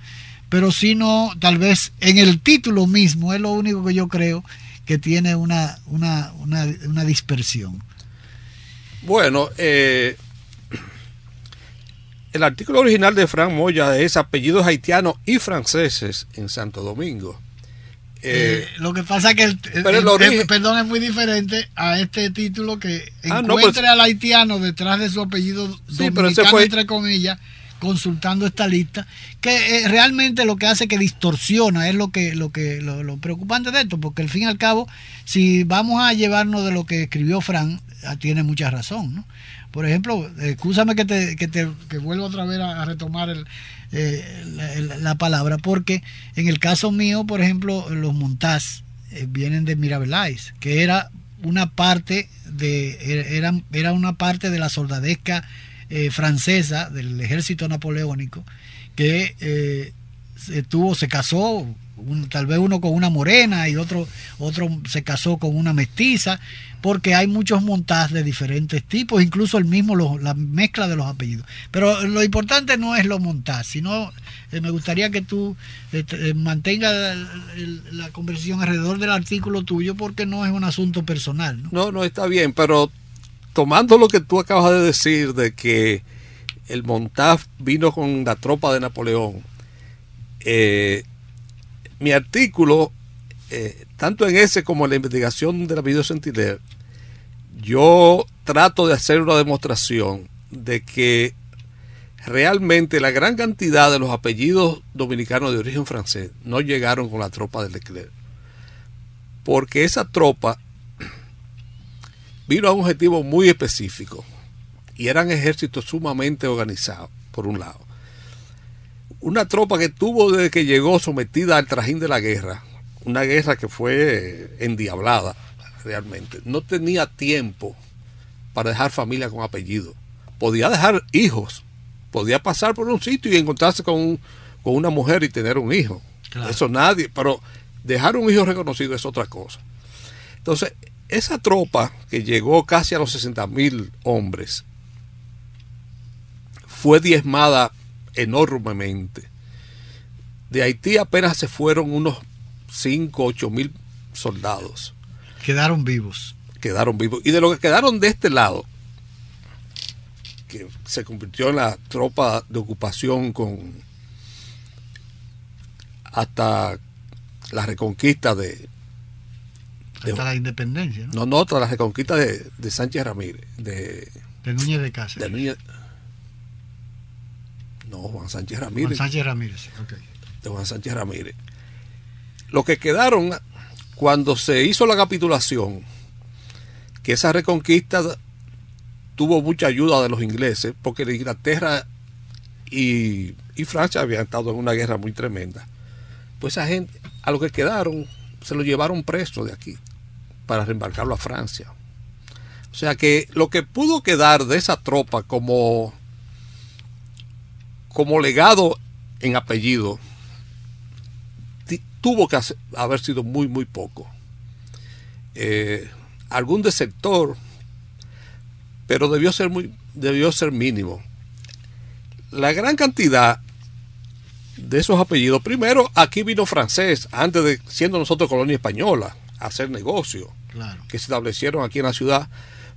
[SPEAKER 2] pero sino tal vez en el título mismo es lo único que yo creo que tiene una, una, una, una dispersión.
[SPEAKER 3] Bueno, eh, el artículo original de Frank Moya es apellidos haitianos y franceses en Santo Domingo. Eh,
[SPEAKER 2] Eh, lo que pasa que el,
[SPEAKER 3] pero el
[SPEAKER 2] el-
[SPEAKER 3] origen-
[SPEAKER 2] perdón es muy diferente a este título que
[SPEAKER 3] Ah, no,
[SPEAKER 2] encuentre
[SPEAKER 3] pues-
[SPEAKER 2] al haitiano detrás de su apellido
[SPEAKER 3] Sí,
[SPEAKER 2] dominicano
[SPEAKER 3] fue-
[SPEAKER 2] entre comillas consultando esta lista que eh, realmente lo que hace que distorsiona es lo que lo que lo, lo preocupante de esto porque al fin y al cabo si vamos a llevarnos de lo que escribió Fran ah, tiene mucha razón ¿no? por ejemplo excúsame que te que te que vuelva otra vez a, a retomar el, eh, la, palabra porque en el caso mío por ejemplo los montás eh, vienen de Mirabelais que era una parte de era, era una parte de la soldadesca eh, francesa del ejército napoleónico que eh, se tuvo se casó tal vez uno con una morena y otro otro se casó con una mestiza porque hay muchos montajes de diferentes tipos incluso el mismo lo- la mezcla de los apellidos pero lo importante no es lo montar sino eh, me gustaría que tú eh, te- eh, mantengas la conversación alrededor del artículo tuyo porque no es un asunto personal ¿no?
[SPEAKER 3] No, no está bien, pero tomando lo que tú acabas de decir de que el Montaf vino con la tropa de Napoleón, eh, mi artículo, eh, tanto en ese como en la investigación de la video Sentinel, yo trato de hacer una demostración de que realmente la gran cantidad de los apellidos dominicanos de origen francés no llegaron con la tropa de Leclerc. Porque esa tropa vino a un objetivo muy específico y eran ejércitos sumamente organizados, por un lado. Una tropa que tuvo desde que llegó sometida al trajín de la guerra, una guerra que fue endiablada realmente, no tenía tiempo para dejar familia con apellido. Podía dejar hijos, podía pasar por un sitio y encontrarse con, un- con una mujer y tener un hijo.
[SPEAKER 2] Claro.
[SPEAKER 3] Eso nadie, pero dejar un hijo reconocido es otra cosa. Entonces, esa tropa que llegó casi a los 60 mil hombres fue diezmada enormemente. De Haití apenas se fueron unos 5, 8 mil soldados.
[SPEAKER 2] quedaron vivos
[SPEAKER 3] Quedaron vivos. Y de lo que quedaron de este lado, que se convirtió en la tropa de ocupación con hasta la reconquista de, de-
[SPEAKER 2] Hasta la independencia, ¿no?
[SPEAKER 3] no, no, hasta la reconquista de, de Sánchez Ramírez, de,
[SPEAKER 2] De Núñez de Cáceres.
[SPEAKER 3] de Núñez- no, Juan Sánchez
[SPEAKER 2] Juan
[SPEAKER 3] Ramírez.
[SPEAKER 2] Sánchez Ramírez,
[SPEAKER 3] de Juan Sánchez Ramírez. Los que quedaron cuando se hizo la capitulación, que esa reconquista tuvo mucha ayuda de los ingleses, porque Inglaterra y, y Francia habían estado en una guerra muy tremenda. Pues esa gente, a los que quedaron, se lo llevaron preso de aquí para reembarcarlo a Francia. O sea que lo que pudo quedar de esa tropa como, como legado en apellido tuvo que hacer- haber sido muy, muy poco. Eh, algún desertor, pero debió ser, muy, debió ser mínimo. La gran cantidad de esos apellidos, primero aquí vino francés, antes de siendo nosotros colonia española, a hacer negocio,
[SPEAKER 2] Claro.
[SPEAKER 3] que se establecieron aquí en la ciudad,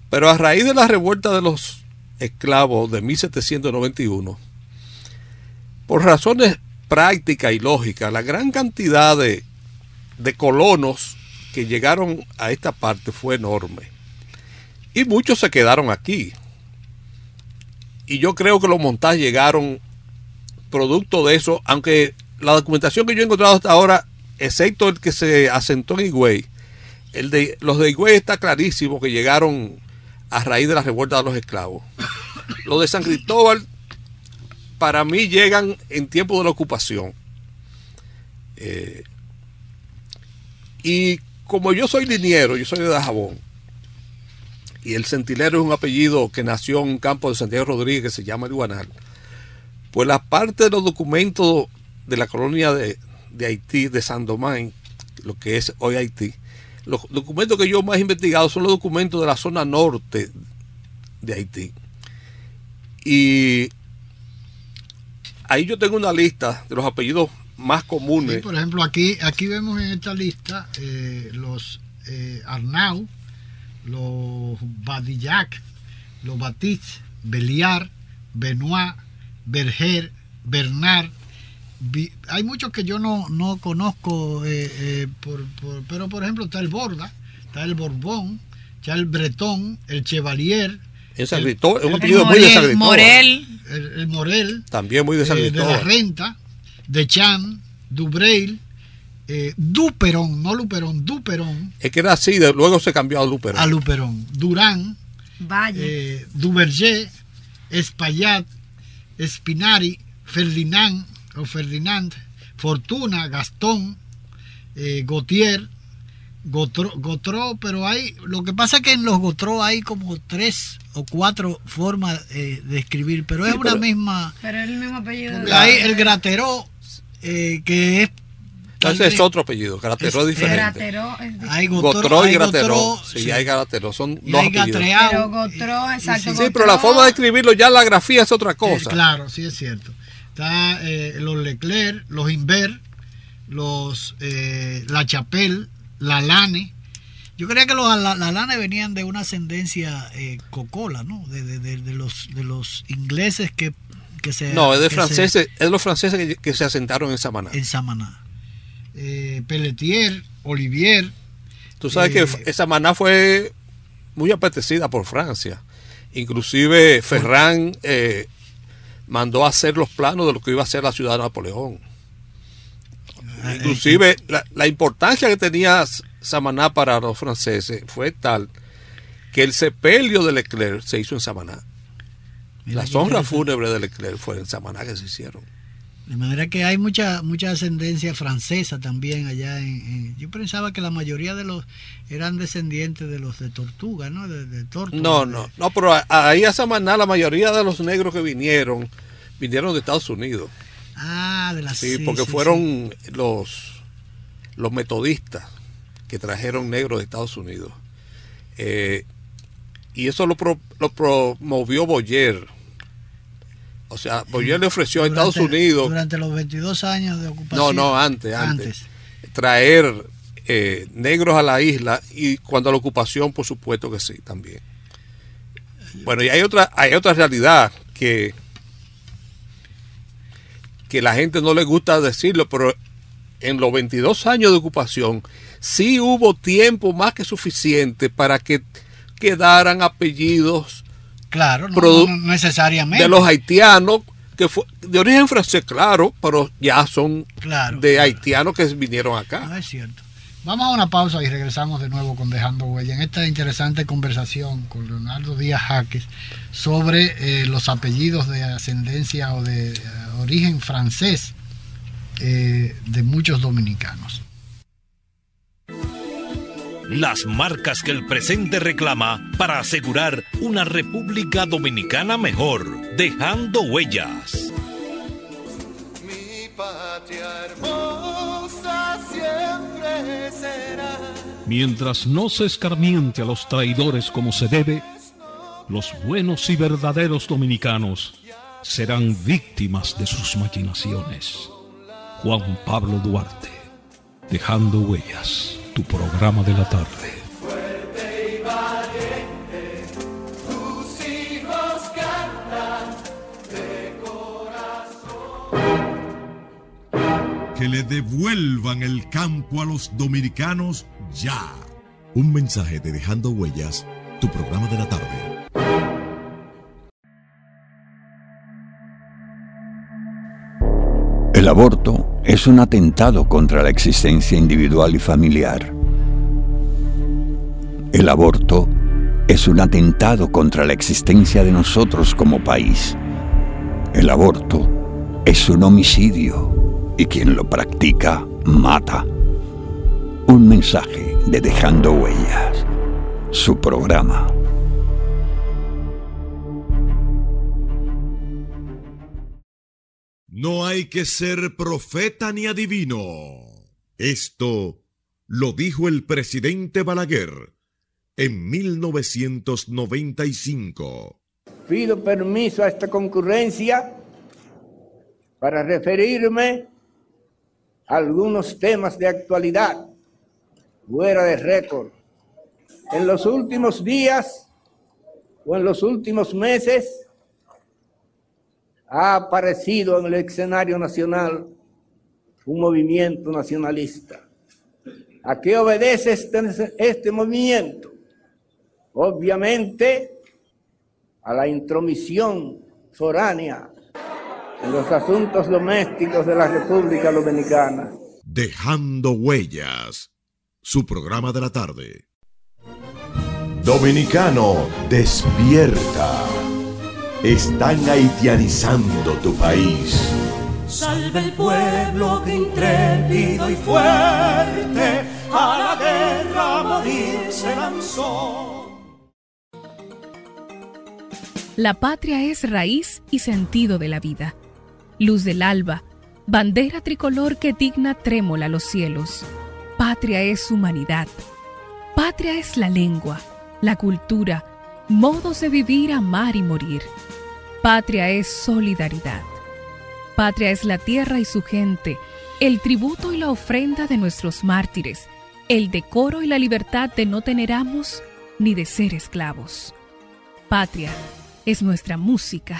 [SPEAKER 3] pero a raíz de la revuelta de los esclavos de 1791, por razones prácticas y lógicas, la gran cantidad de, colonos que llegaron a esta parte fue enorme. Y muchos se quedaron aquí. Y yo creo que los montajes llegaron producto de eso, aunque la documentación que yo he encontrado hasta ahora, excepto el que se asentó en Higüey, el de, los de Higüey está clarísimo que llegaron a raíz de la revuelta de los esclavos. Los de San Cristóbal, para mí, llegan en tiempo de la ocupación. Eh, y como yo soy liniero, yo soy de Dajabón, y el centinelo es un apellido que nació en un campo de Santiago Rodríguez que se llama El pues la parte de los documentos de la colonia de, de Haití, de San Domingue, lo que es hoy Haití, los documentos que yo más he investigado son los documentos de la zona norte de Haití. Y ahí yo tengo una lista de los apellidos más comunes.
[SPEAKER 2] Por ejemplo, aquí, aquí vemos en esta lista eh, los eh, Arnau, los Badillac, los Batis, Beliar, Benoit, Berger, Bernard. Hay muchos que yo no, no conozco, eh, eh, pero por ejemplo está el Borda, está el Borbón, está el Bretón, el Chevalier.
[SPEAKER 3] San
[SPEAKER 2] el-
[SPEAKER 3] Cristóbal, es un
[SPEAKER 2] el
[SPEAKER 3] apellido muy de San Cristóbal.
[SPEAKER 4] Morel.
[SPEAKER 2] El, el Morel,
[SPEAKER 3] También muy de San
[SPEAKER 2] eh, de la
[SPEAKER 3] Cristóbal.
[SPEAKER 2] Renta, de Chan, Dubreil, eh, Duperón, no Luperón, Duperón,
[SPEAKER 3] Es que era así, de- luego se cambió a Luperón.
[SPEAKER 2] a Luperón, Durán,
[SPEAKER 4] Valle.
[SPEAKER 2] eh, Duverger, Espaillat, Espinari, Ferdinand o Ferdinand, Fortuna, Gastón, eh, Gautier, Gotro, Gotró, pero hay, lo que pasa es que en los Gotró hay como tres o cuatro formas eh, de escribir, pero es
[SPEAKER 3] Sí,
[SPEAKER 2] una
[SPEAKER 3] pero-
[SPEAKER 2] misma.
[SPEAKER 4] Pero es el mismo apellido.
[SPEAKER 2] Hay el Grateró, eh, que es.
[SPEAKER 3] Ese es otro apellido, Grateró es diferente.
[SPEAKER 4] Gratero es diferente.
[SPEAKER 2] Hay Gotró,
[SPEAKER 3] Gotró y
[SPEAKER 2] hay
[SPEAKER 3] Grateró.
[SPEAKER 2] Gotró,
[SPEAKER 3] Sí,
[SPEAKER 2] sí.
[SPEAKER 3] hay Grateró, son
[SPEAKER 2] Y
[SPEAKER 3] dos
[SPEAKER 2] hay.
[SPEAKER 4] Pero Gotró, exacto.
[SPEAKER 3] Sí, pero la
[SPEAKER 4] Gotró-
[SPEAKER 3] forma de escribirlo, ya la grafía es otra
[SPEAKER 2] Eh,
[SPEAKER 3] cosa.
[SPEAKER 2] claro, sí es cierto. Está eh, los Leclerc, los Inver, los eh, La Chapelle, la Lane. Yo creía que los la, la Lane venían de una ascendencia eh, cocola, ¿no? De, de- de- de los de los ingleses que, que se
[SPEAKER 3] No, es de franceses, es los franceses que, que se asentaron en Samaná.
[SPEAKER 2] en Samaná. Eh, Pelletier, Olivier.
[SPEAKER 3] Tú sabes
[SPEAKER 2] eh,
[SPEAKER 3] que Samaná fue muy apetecida por Francia. Inclusive Ferrán eh, mandó a hacer los planos de lo que iba a ser la ciudad de Napoleón.
[SPEAKER 2] Ah,
[SPEAKER 3] Inclusive la, la importancia que tenía Samaná para los franceses fue tal que el sepelio de Leclerc se hizo en Samaná. Las honras fúnebres de Leclerc fueron en Samaná que se hicieron.
[SPEAKER 2] De manera que hay mucha mucha ascendencia francesa también allá en, en- yo pensaba que la mayoría de los eran descendientes de los de Tortuga, ¿no? De, de Tortuga.
[SPEAKER 3] No, no, no, pero ahí a Samaná la mayoría de los negros que vinieron vinieron de Estados Unidos.
[SPEAKER 2] Ah, de las
[SPEAKER 3] Sí, porque fueron los los metodistas que trajeron negros de Estados Unidos. Eh, y eso lo, pro- lo promovió Boyer. O sea, Boyer le ofreció a Estados Unidos,
[SPEAKER 2] Durante los 22 años de ocupación.
[SPEAKER 3] no, no, antes, antes, traer eh, negros a la isla y cuando a la ocupación, por supuesto que sí, también. Bueno, y hay otra, hay otra realidad que, que la gente no le gusta decirlo, pero en los 22 años de ocupación sí hubo tiempo más que suficiente para que quedaran apellidos
[SPEAKER 2] Claro, no, necesariamente.
[SPEAKER 3] de los haitianos, que fue de origen francés, claro, pero ya son
[SPEAKER 2] Claro,
[SPEAKER 3] de haitianos que vinieron acá.
[SPEAKER 2] No es cierto. Vamos a una pausa y regresamos de nuevo con Dejando Huella en esta interesante conversación con Leonardo Díaz Jaques sobre eh, los apellidos de ascendencia o de eh, origen francés eh, de muchos dominicanos.
[SPEAKER 1] Las marcas que el presente reclama para asegurar una República Dominicana mejor, dejando huellas.
[SPEAKER 6] Mi patria hermosa.
[SPEAKER 15] Mientras no se escarmiente a los traidores como se debe, los buenos y verdaderos dominicanos serán víctimas de sus maquinaciones. Juan Pablo Duarte, dejando huellas, tu programa de la tarde.
[SPEAKER 13] Que le devuelvan el campo a los dominicanos ya. Un mensaje de Dejando Huellas, tu programa de la tarde.
[SPEAKER 8] El aborto es un atentado contra la existencia individual y familiar. El aborto es un atentado contra la existencia de nosotros como país. El aborto es un homicidio y quien lo practica mata. Un mensaje de Dejando Huellas, su programa.
[SPEAKER 13] No hay que ser profeta ni adivino. Esto lo dijo el presidente Balaguer en 1995.
[SPEAKER 14] Pido permiso a esta concurrencia para referirme algunos temas de actualidad fuera de récord. En los últimos días o en los últimos meses ha aparecido en el escenario nacional un movimiento nacionalista. ¿A qué obedece este, este movimiento? Obviamente a la intromisión foránea en los asuntos domésticos de la República Dominicana.
[SPEAKER 13] Dejando Huellas, su programa de la tarde.
[SPEAKER 16] Dominicano, despierta. Están haitianizando tu país.
[SPEAKER 6] Salve el pueblo que intrépido y fuerte a la guerra a morir se lanzó.
[SPEAKER 5] La patria es raíz y sentido de la vida, luz del alba, bandera tricolor que digna trémola los cielos. Patria es humanidad. Patria es la lengua, la cultura, modos de vivir, amar y morir. Patria es solidaridad. Patria es la tierra y su gente, el tributo y la ofrenda de nuestros mártires, el decoro y la libertad de no tener amos ni de ser esclavos. Patria es nuestra música,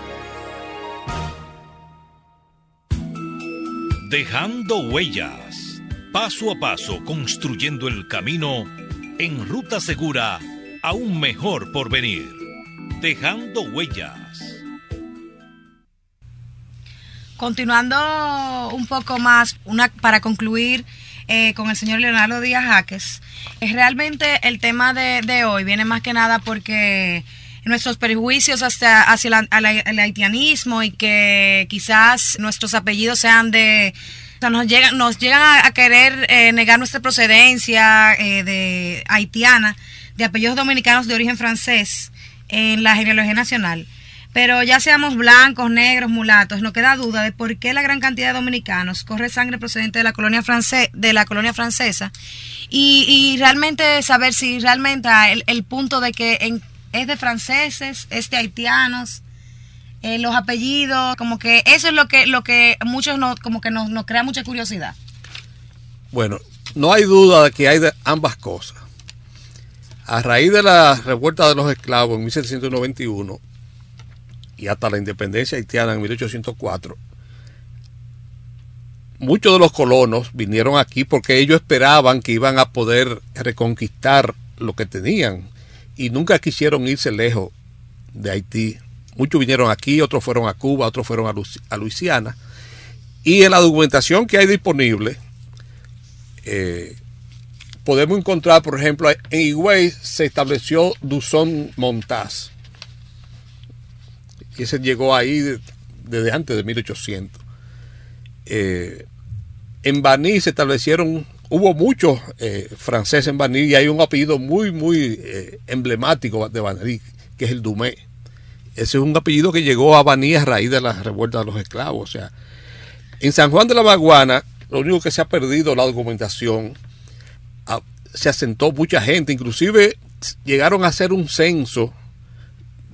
[SPEAKER 1] Dejando huellas, paso a paso construyendo el camino en ruta segura a un mejor porvenir. Dejando huellas.
[SPEAKER 4] Continuando un poco más, una, para concluir eh, con el señor Leonardo Díaz Jaques, es realmente el tema de, de hoy viene más que nada porque nuestros prejuicios hacia, hacia la- el haitianismo y que quizás nuestros apellidos sean de... O sea, nos llegan, nos llegan a, querer eh, negar nuestra procedencia eh, de haitiana, de apellidos dominicanos de origen francés en la genealogía nacional. Pero ya seamos blancos, negros, mulatos, no queda duda de por qué la gran cantidad de dominicanos corre sangre procedente de la colonia, france de la colonia francesa y, y realmente saber si realmente el, el punto de que en, es de franceses, es de haitianos, eh, los apellidos, como que eso es lo que lo que muchos no, como que nos, nos crea mucha curiosidad.
[SPEAKER 3] Bueno, no hay duda de que hay de ambas cosas. A raíz de la revuelta de los esclavos en 1791 y hasta la independencia haitiana en 1804, muchos de los colonos vinieron aquí porque ellos esperaban que iban a poder reconquistar lo que tenían y nunca quisieron irse lejos de Haití. Muchos vinieron aquí, otros fueron a Cuba, otros fueron a, Lu a Luisiana. Y en la documentación que hay disponible, eh, podemos encontrar, por ejemplo, en Higüey se estableció Duzón Montaz. Y ese llegó ahí de, desde antes de 1800. Eh, en Baní se establecieron, hubo muchos eh, franceses en Baní y hay un apellido muy, muy eh, emblemático de Baní, que es el Dumé. Ese es un apellido que llegó a Baní a raíz de la revuelta de los esclavos. O sea, en San Juan de la Maguana, lo único que se ha perdido la documentación, a, se asentó mucha gente, inclusive llegaron a hacer un censo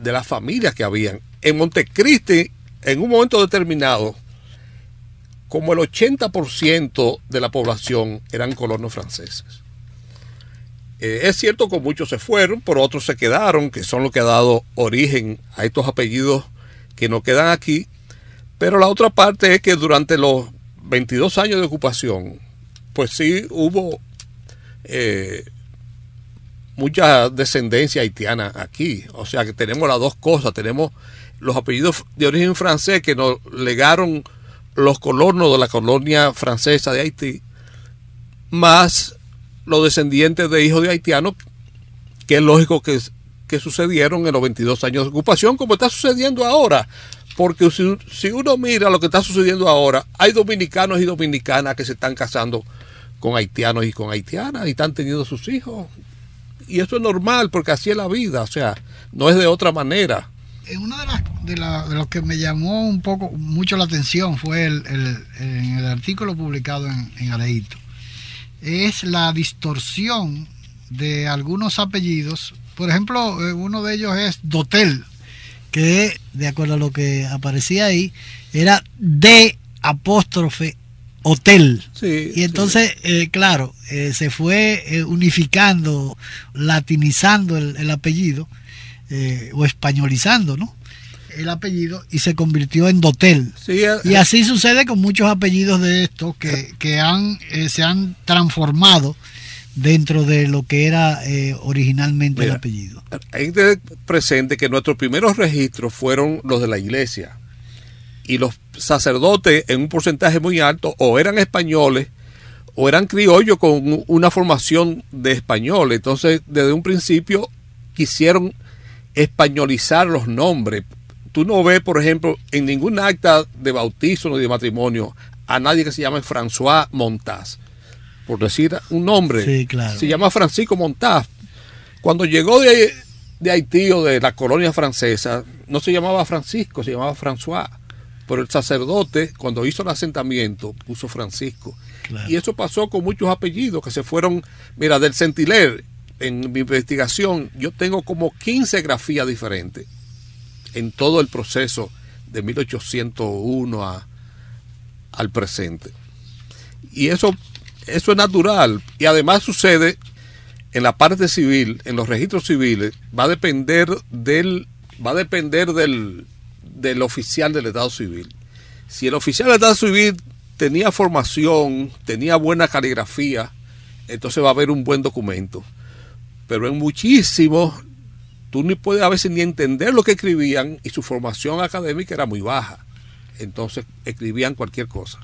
[SPEAKER 3] de las familias que habían. En Montecristi, en un momento determinado, como el 80% de la población eran colonos franceses. Eh, es cierto que muchos se fueron, pero otros se quedaron, que son los que han dado origen a estos apellidos que no quedan aquí. Pero la otra parte es que durante los 22 años de ocupación, pues sí hubo eh, mucha descendencia haitiana aquí. O sea que tenemos las dos cosas. Tenemos los apellidos de origen francés que nos legaron los colonos de la colonia francesa de Haití, más los descendientes de hijos de haitianos, que es lógico que, que sucedieron en los 22 años de ocupación, como está sucediendo ahora. Porque si, si, uno mira lo que está sucediendo ahora, hay dominicanos y dominicanas que se están casando con haitianos y con haitianas y están teniendo sus hijos. Y eso es normal porque así es la vida, o sea, no es de otra manera.
[SPEAKER 2] Una de las de, la, de lo que me llamó un poco mucho la atención fue el, el, en el artículo publicado en, en Aleito. Es la distorsión de algunos apellidos. Por ejemplo, uno de ellos es Dotel, que de acuerdo a lo que aparecía ahí, era de apóstrofe hotel.
[SPEAKER 3] Sí,
[SPEAKER 2] y entonces,
[SPEAKER 3] sí.
[SPEAKER 2] eh, claro, eh, se fue eh, unificando, latinizando el, el apellido, eh, o españolizando, ¿no? El apellido y se convirtió en Dotel.
[SPEAKER 3] Sí,
[SPEAKER 2] y así sucede con muchos apellidos de estos que, que han, eh, se han transformado dentro de lo que era eh, originalmente
[SPEAKER 3] Mira,
[SPEAKER 2] el apellido.
[SPEAKER 3] Hay que tener presente que nuestros primeros registros fueron los de la iglesia y los sacerdotes en un porcentaje muy alto o eran españoles o eran criollos con una formación de español. Entonces, desde un principio quisieron españolizar los nombres. Tú no ves, por ejemplo, en ningún acta de bautizo ni de matrimonio a nadie que se llame François Montaz, por decir un nombre.
[SPEAKER 2] Sí, claro.
[SPEAKER 3] Se llama Francisco Montaz. Cuando llegó de, de Haití o de la colonia francesa, no se llamaba Francisco, se llamaba François. Pero el sacerdote, cuando hizo el asentamiento, puso Francisco. Claro. Y eso pasó con muchos apellidos que se fueron, mira, del Centiler, en mi investigación, yo tengo como 15 grafías diferentes en todo el proceso de 1801 a, al presente. Y eso, eso es natural. Y además sucede en la parte civil, en los registros civiles, va a depender del, va a depender del, del oficial del Estado Civil. Si el oficial del Estado Civil tenía formación, tenía buena caligrafía, entonces va a haber un buen documento. Pero en muchísimos, tú ni puedes a veces ni entender lo que escribían y su formación académica era muy baja. Entonces escribían cualquier cosa.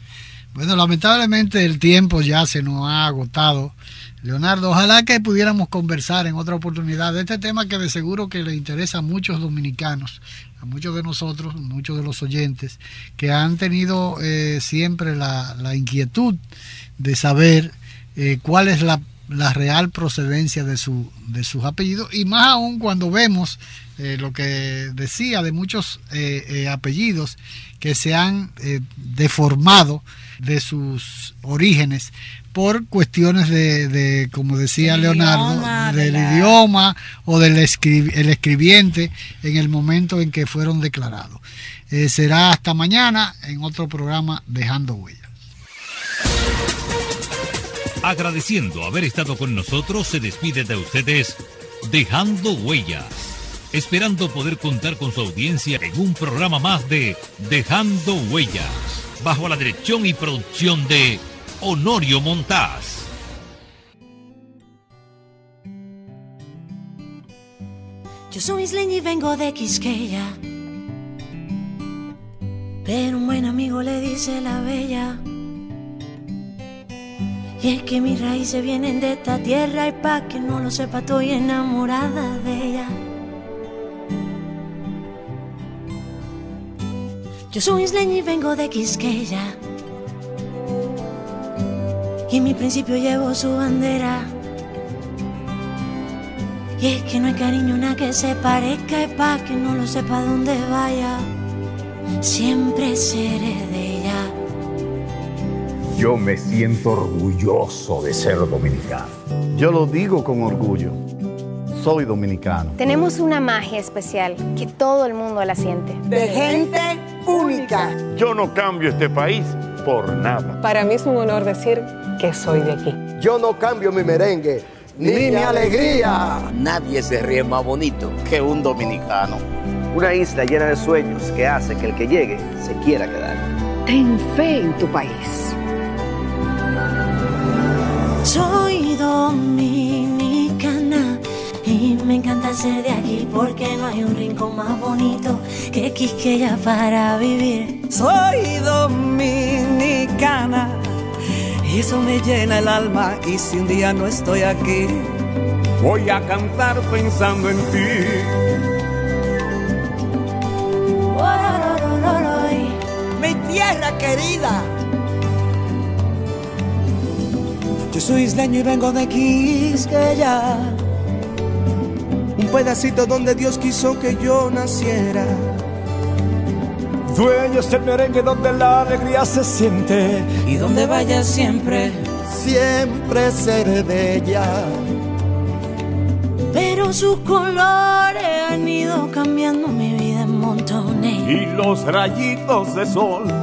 [SPEAKER 2] Bueno, lamentablemente el tiempo ya se nos ha agotado. Leonardo, ojalá que pudiéramos conversar en otra oportunidad de este tema que de seguro que le interesa a muchos dominicanos, a muchos de nosotros, muchos de los oyentes, que han tenido eh, siempre la, inquietud de saber eh, cuál es la la real procedencia de, su, de sus apellidos y más aún cuando vemos eh, lo que decía de muchos eh, eh, apellidos que se han deformado de sus orígenes por cuestiones de, de como decía Leonardo, del idioma o del el escribiente en el momento en que fueron declarados. será hasta mañana en otro programa Dejando Huellas.
[SPEAKER 1] Agradeciendo haber estado con nosotros, se despide de ustedes Dejando Huellas, esperando poder contar con su audiencia en un programa más de Dejando Huellas, bajo la dirección y producción de Honorio Montás.
[SPEAKER 17] Yo soy isleña y vengo de Quisqueya, pero un buen amigo le dice la bella. Y es que mis raíces vienen de esta tierra y pa' que no lo sepa estoy enamorada de ella. Yo soy isleña y vengo de Quisqueya. Y en mi principio llevo su bandera. Y es que no hay cariño una que se parezca y pa' que no lo sepa dónde vaya. Siempre seré de
[SPEAKER 18] yo me siento orgulloso de ser dominicano.
[SPEAKER 19] Yo lo digo con orgullo. Soy dominicano.
[SPEAKER 20] Tenemos una magia especial que todo el mundo la siente.
[SPEAKER 21] De gente única.
[SPEAKER 22] Yo no cambio este país por nada.
[SPEAKER 23] Para mí es un honor decir que soy de aquí.
[SPEAKER 24] Yo no cambio mi merengue ni, mi alegría.
[SPEAKER 25] Nadie se ríe más bonito que un dominicano.
[SPEAKER 26] Una isla llena de sueños que hace que el que llegue se quiera quedar.
[SPEAKER 27] Ten fe en tu país.
[SPEAKER 17] Soy dominicana y me encanta ser de aquí porque no hay un rincón más bonito que Quisqueya para vivir.
[SPEAKER 28] Soy dominicana y eso me llena el alma y si un día no estoy aquí, voy a cantar pensando en ti.
[SPEAKER 21] Mi tierra querida
[SPEAKER 28] Yo soy isleño y vengo de Quisqueya, un pedacito donde Dios quiso que yo naciera. Dueño es el merengue donde la alegría se siente y donde vaya siempre,
[SPEAKER 21] siempre seré bella.
[SPEAKER 17] Pero sus colores han ido cambiando mi vida en montones.
[SPEAKER 28] Y los rayitos de sol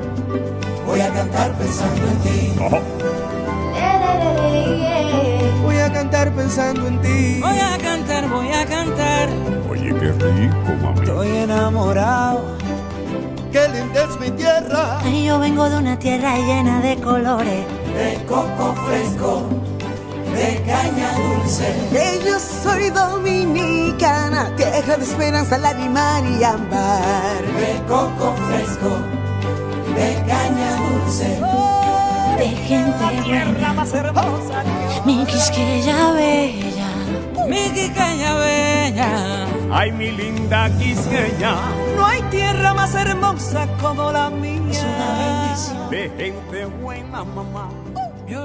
[SPEAKER 28] Voy a cantar pensando en ti. Voy a cantar pensando en ti. Voy a cantar, voy a cantar.
[SPEAKER 12] Oye, qué rico, mami.
[SPEAKER 28] Estoy enamorado. Qué linda es mi tierra.
[SPEAKER 17] Ay, yo vengo de una tierra llena de colores.
[SPEAKER 28] De coco fresco, de caña dulce.
[SPEAKER 21] Que yo soy dominicana, tierra de esperanza, lágrima y ámbar.
[SPEAKER 28] De coco fresco de caña dulce,
[SPEAKER 17] de gente
[SPEAKER 28] tierra más hermosa.
[SPEAKER 17] Mi quisqueya bella,
[SPEAKER 28] mi quisqueya bella. Ay, mi linda quisqueya, no hay tierra más hermosa como la mía.
[SPEAKER 17] Es una bendición.
[SPEAKER 28] De gente buena, mamá. Mi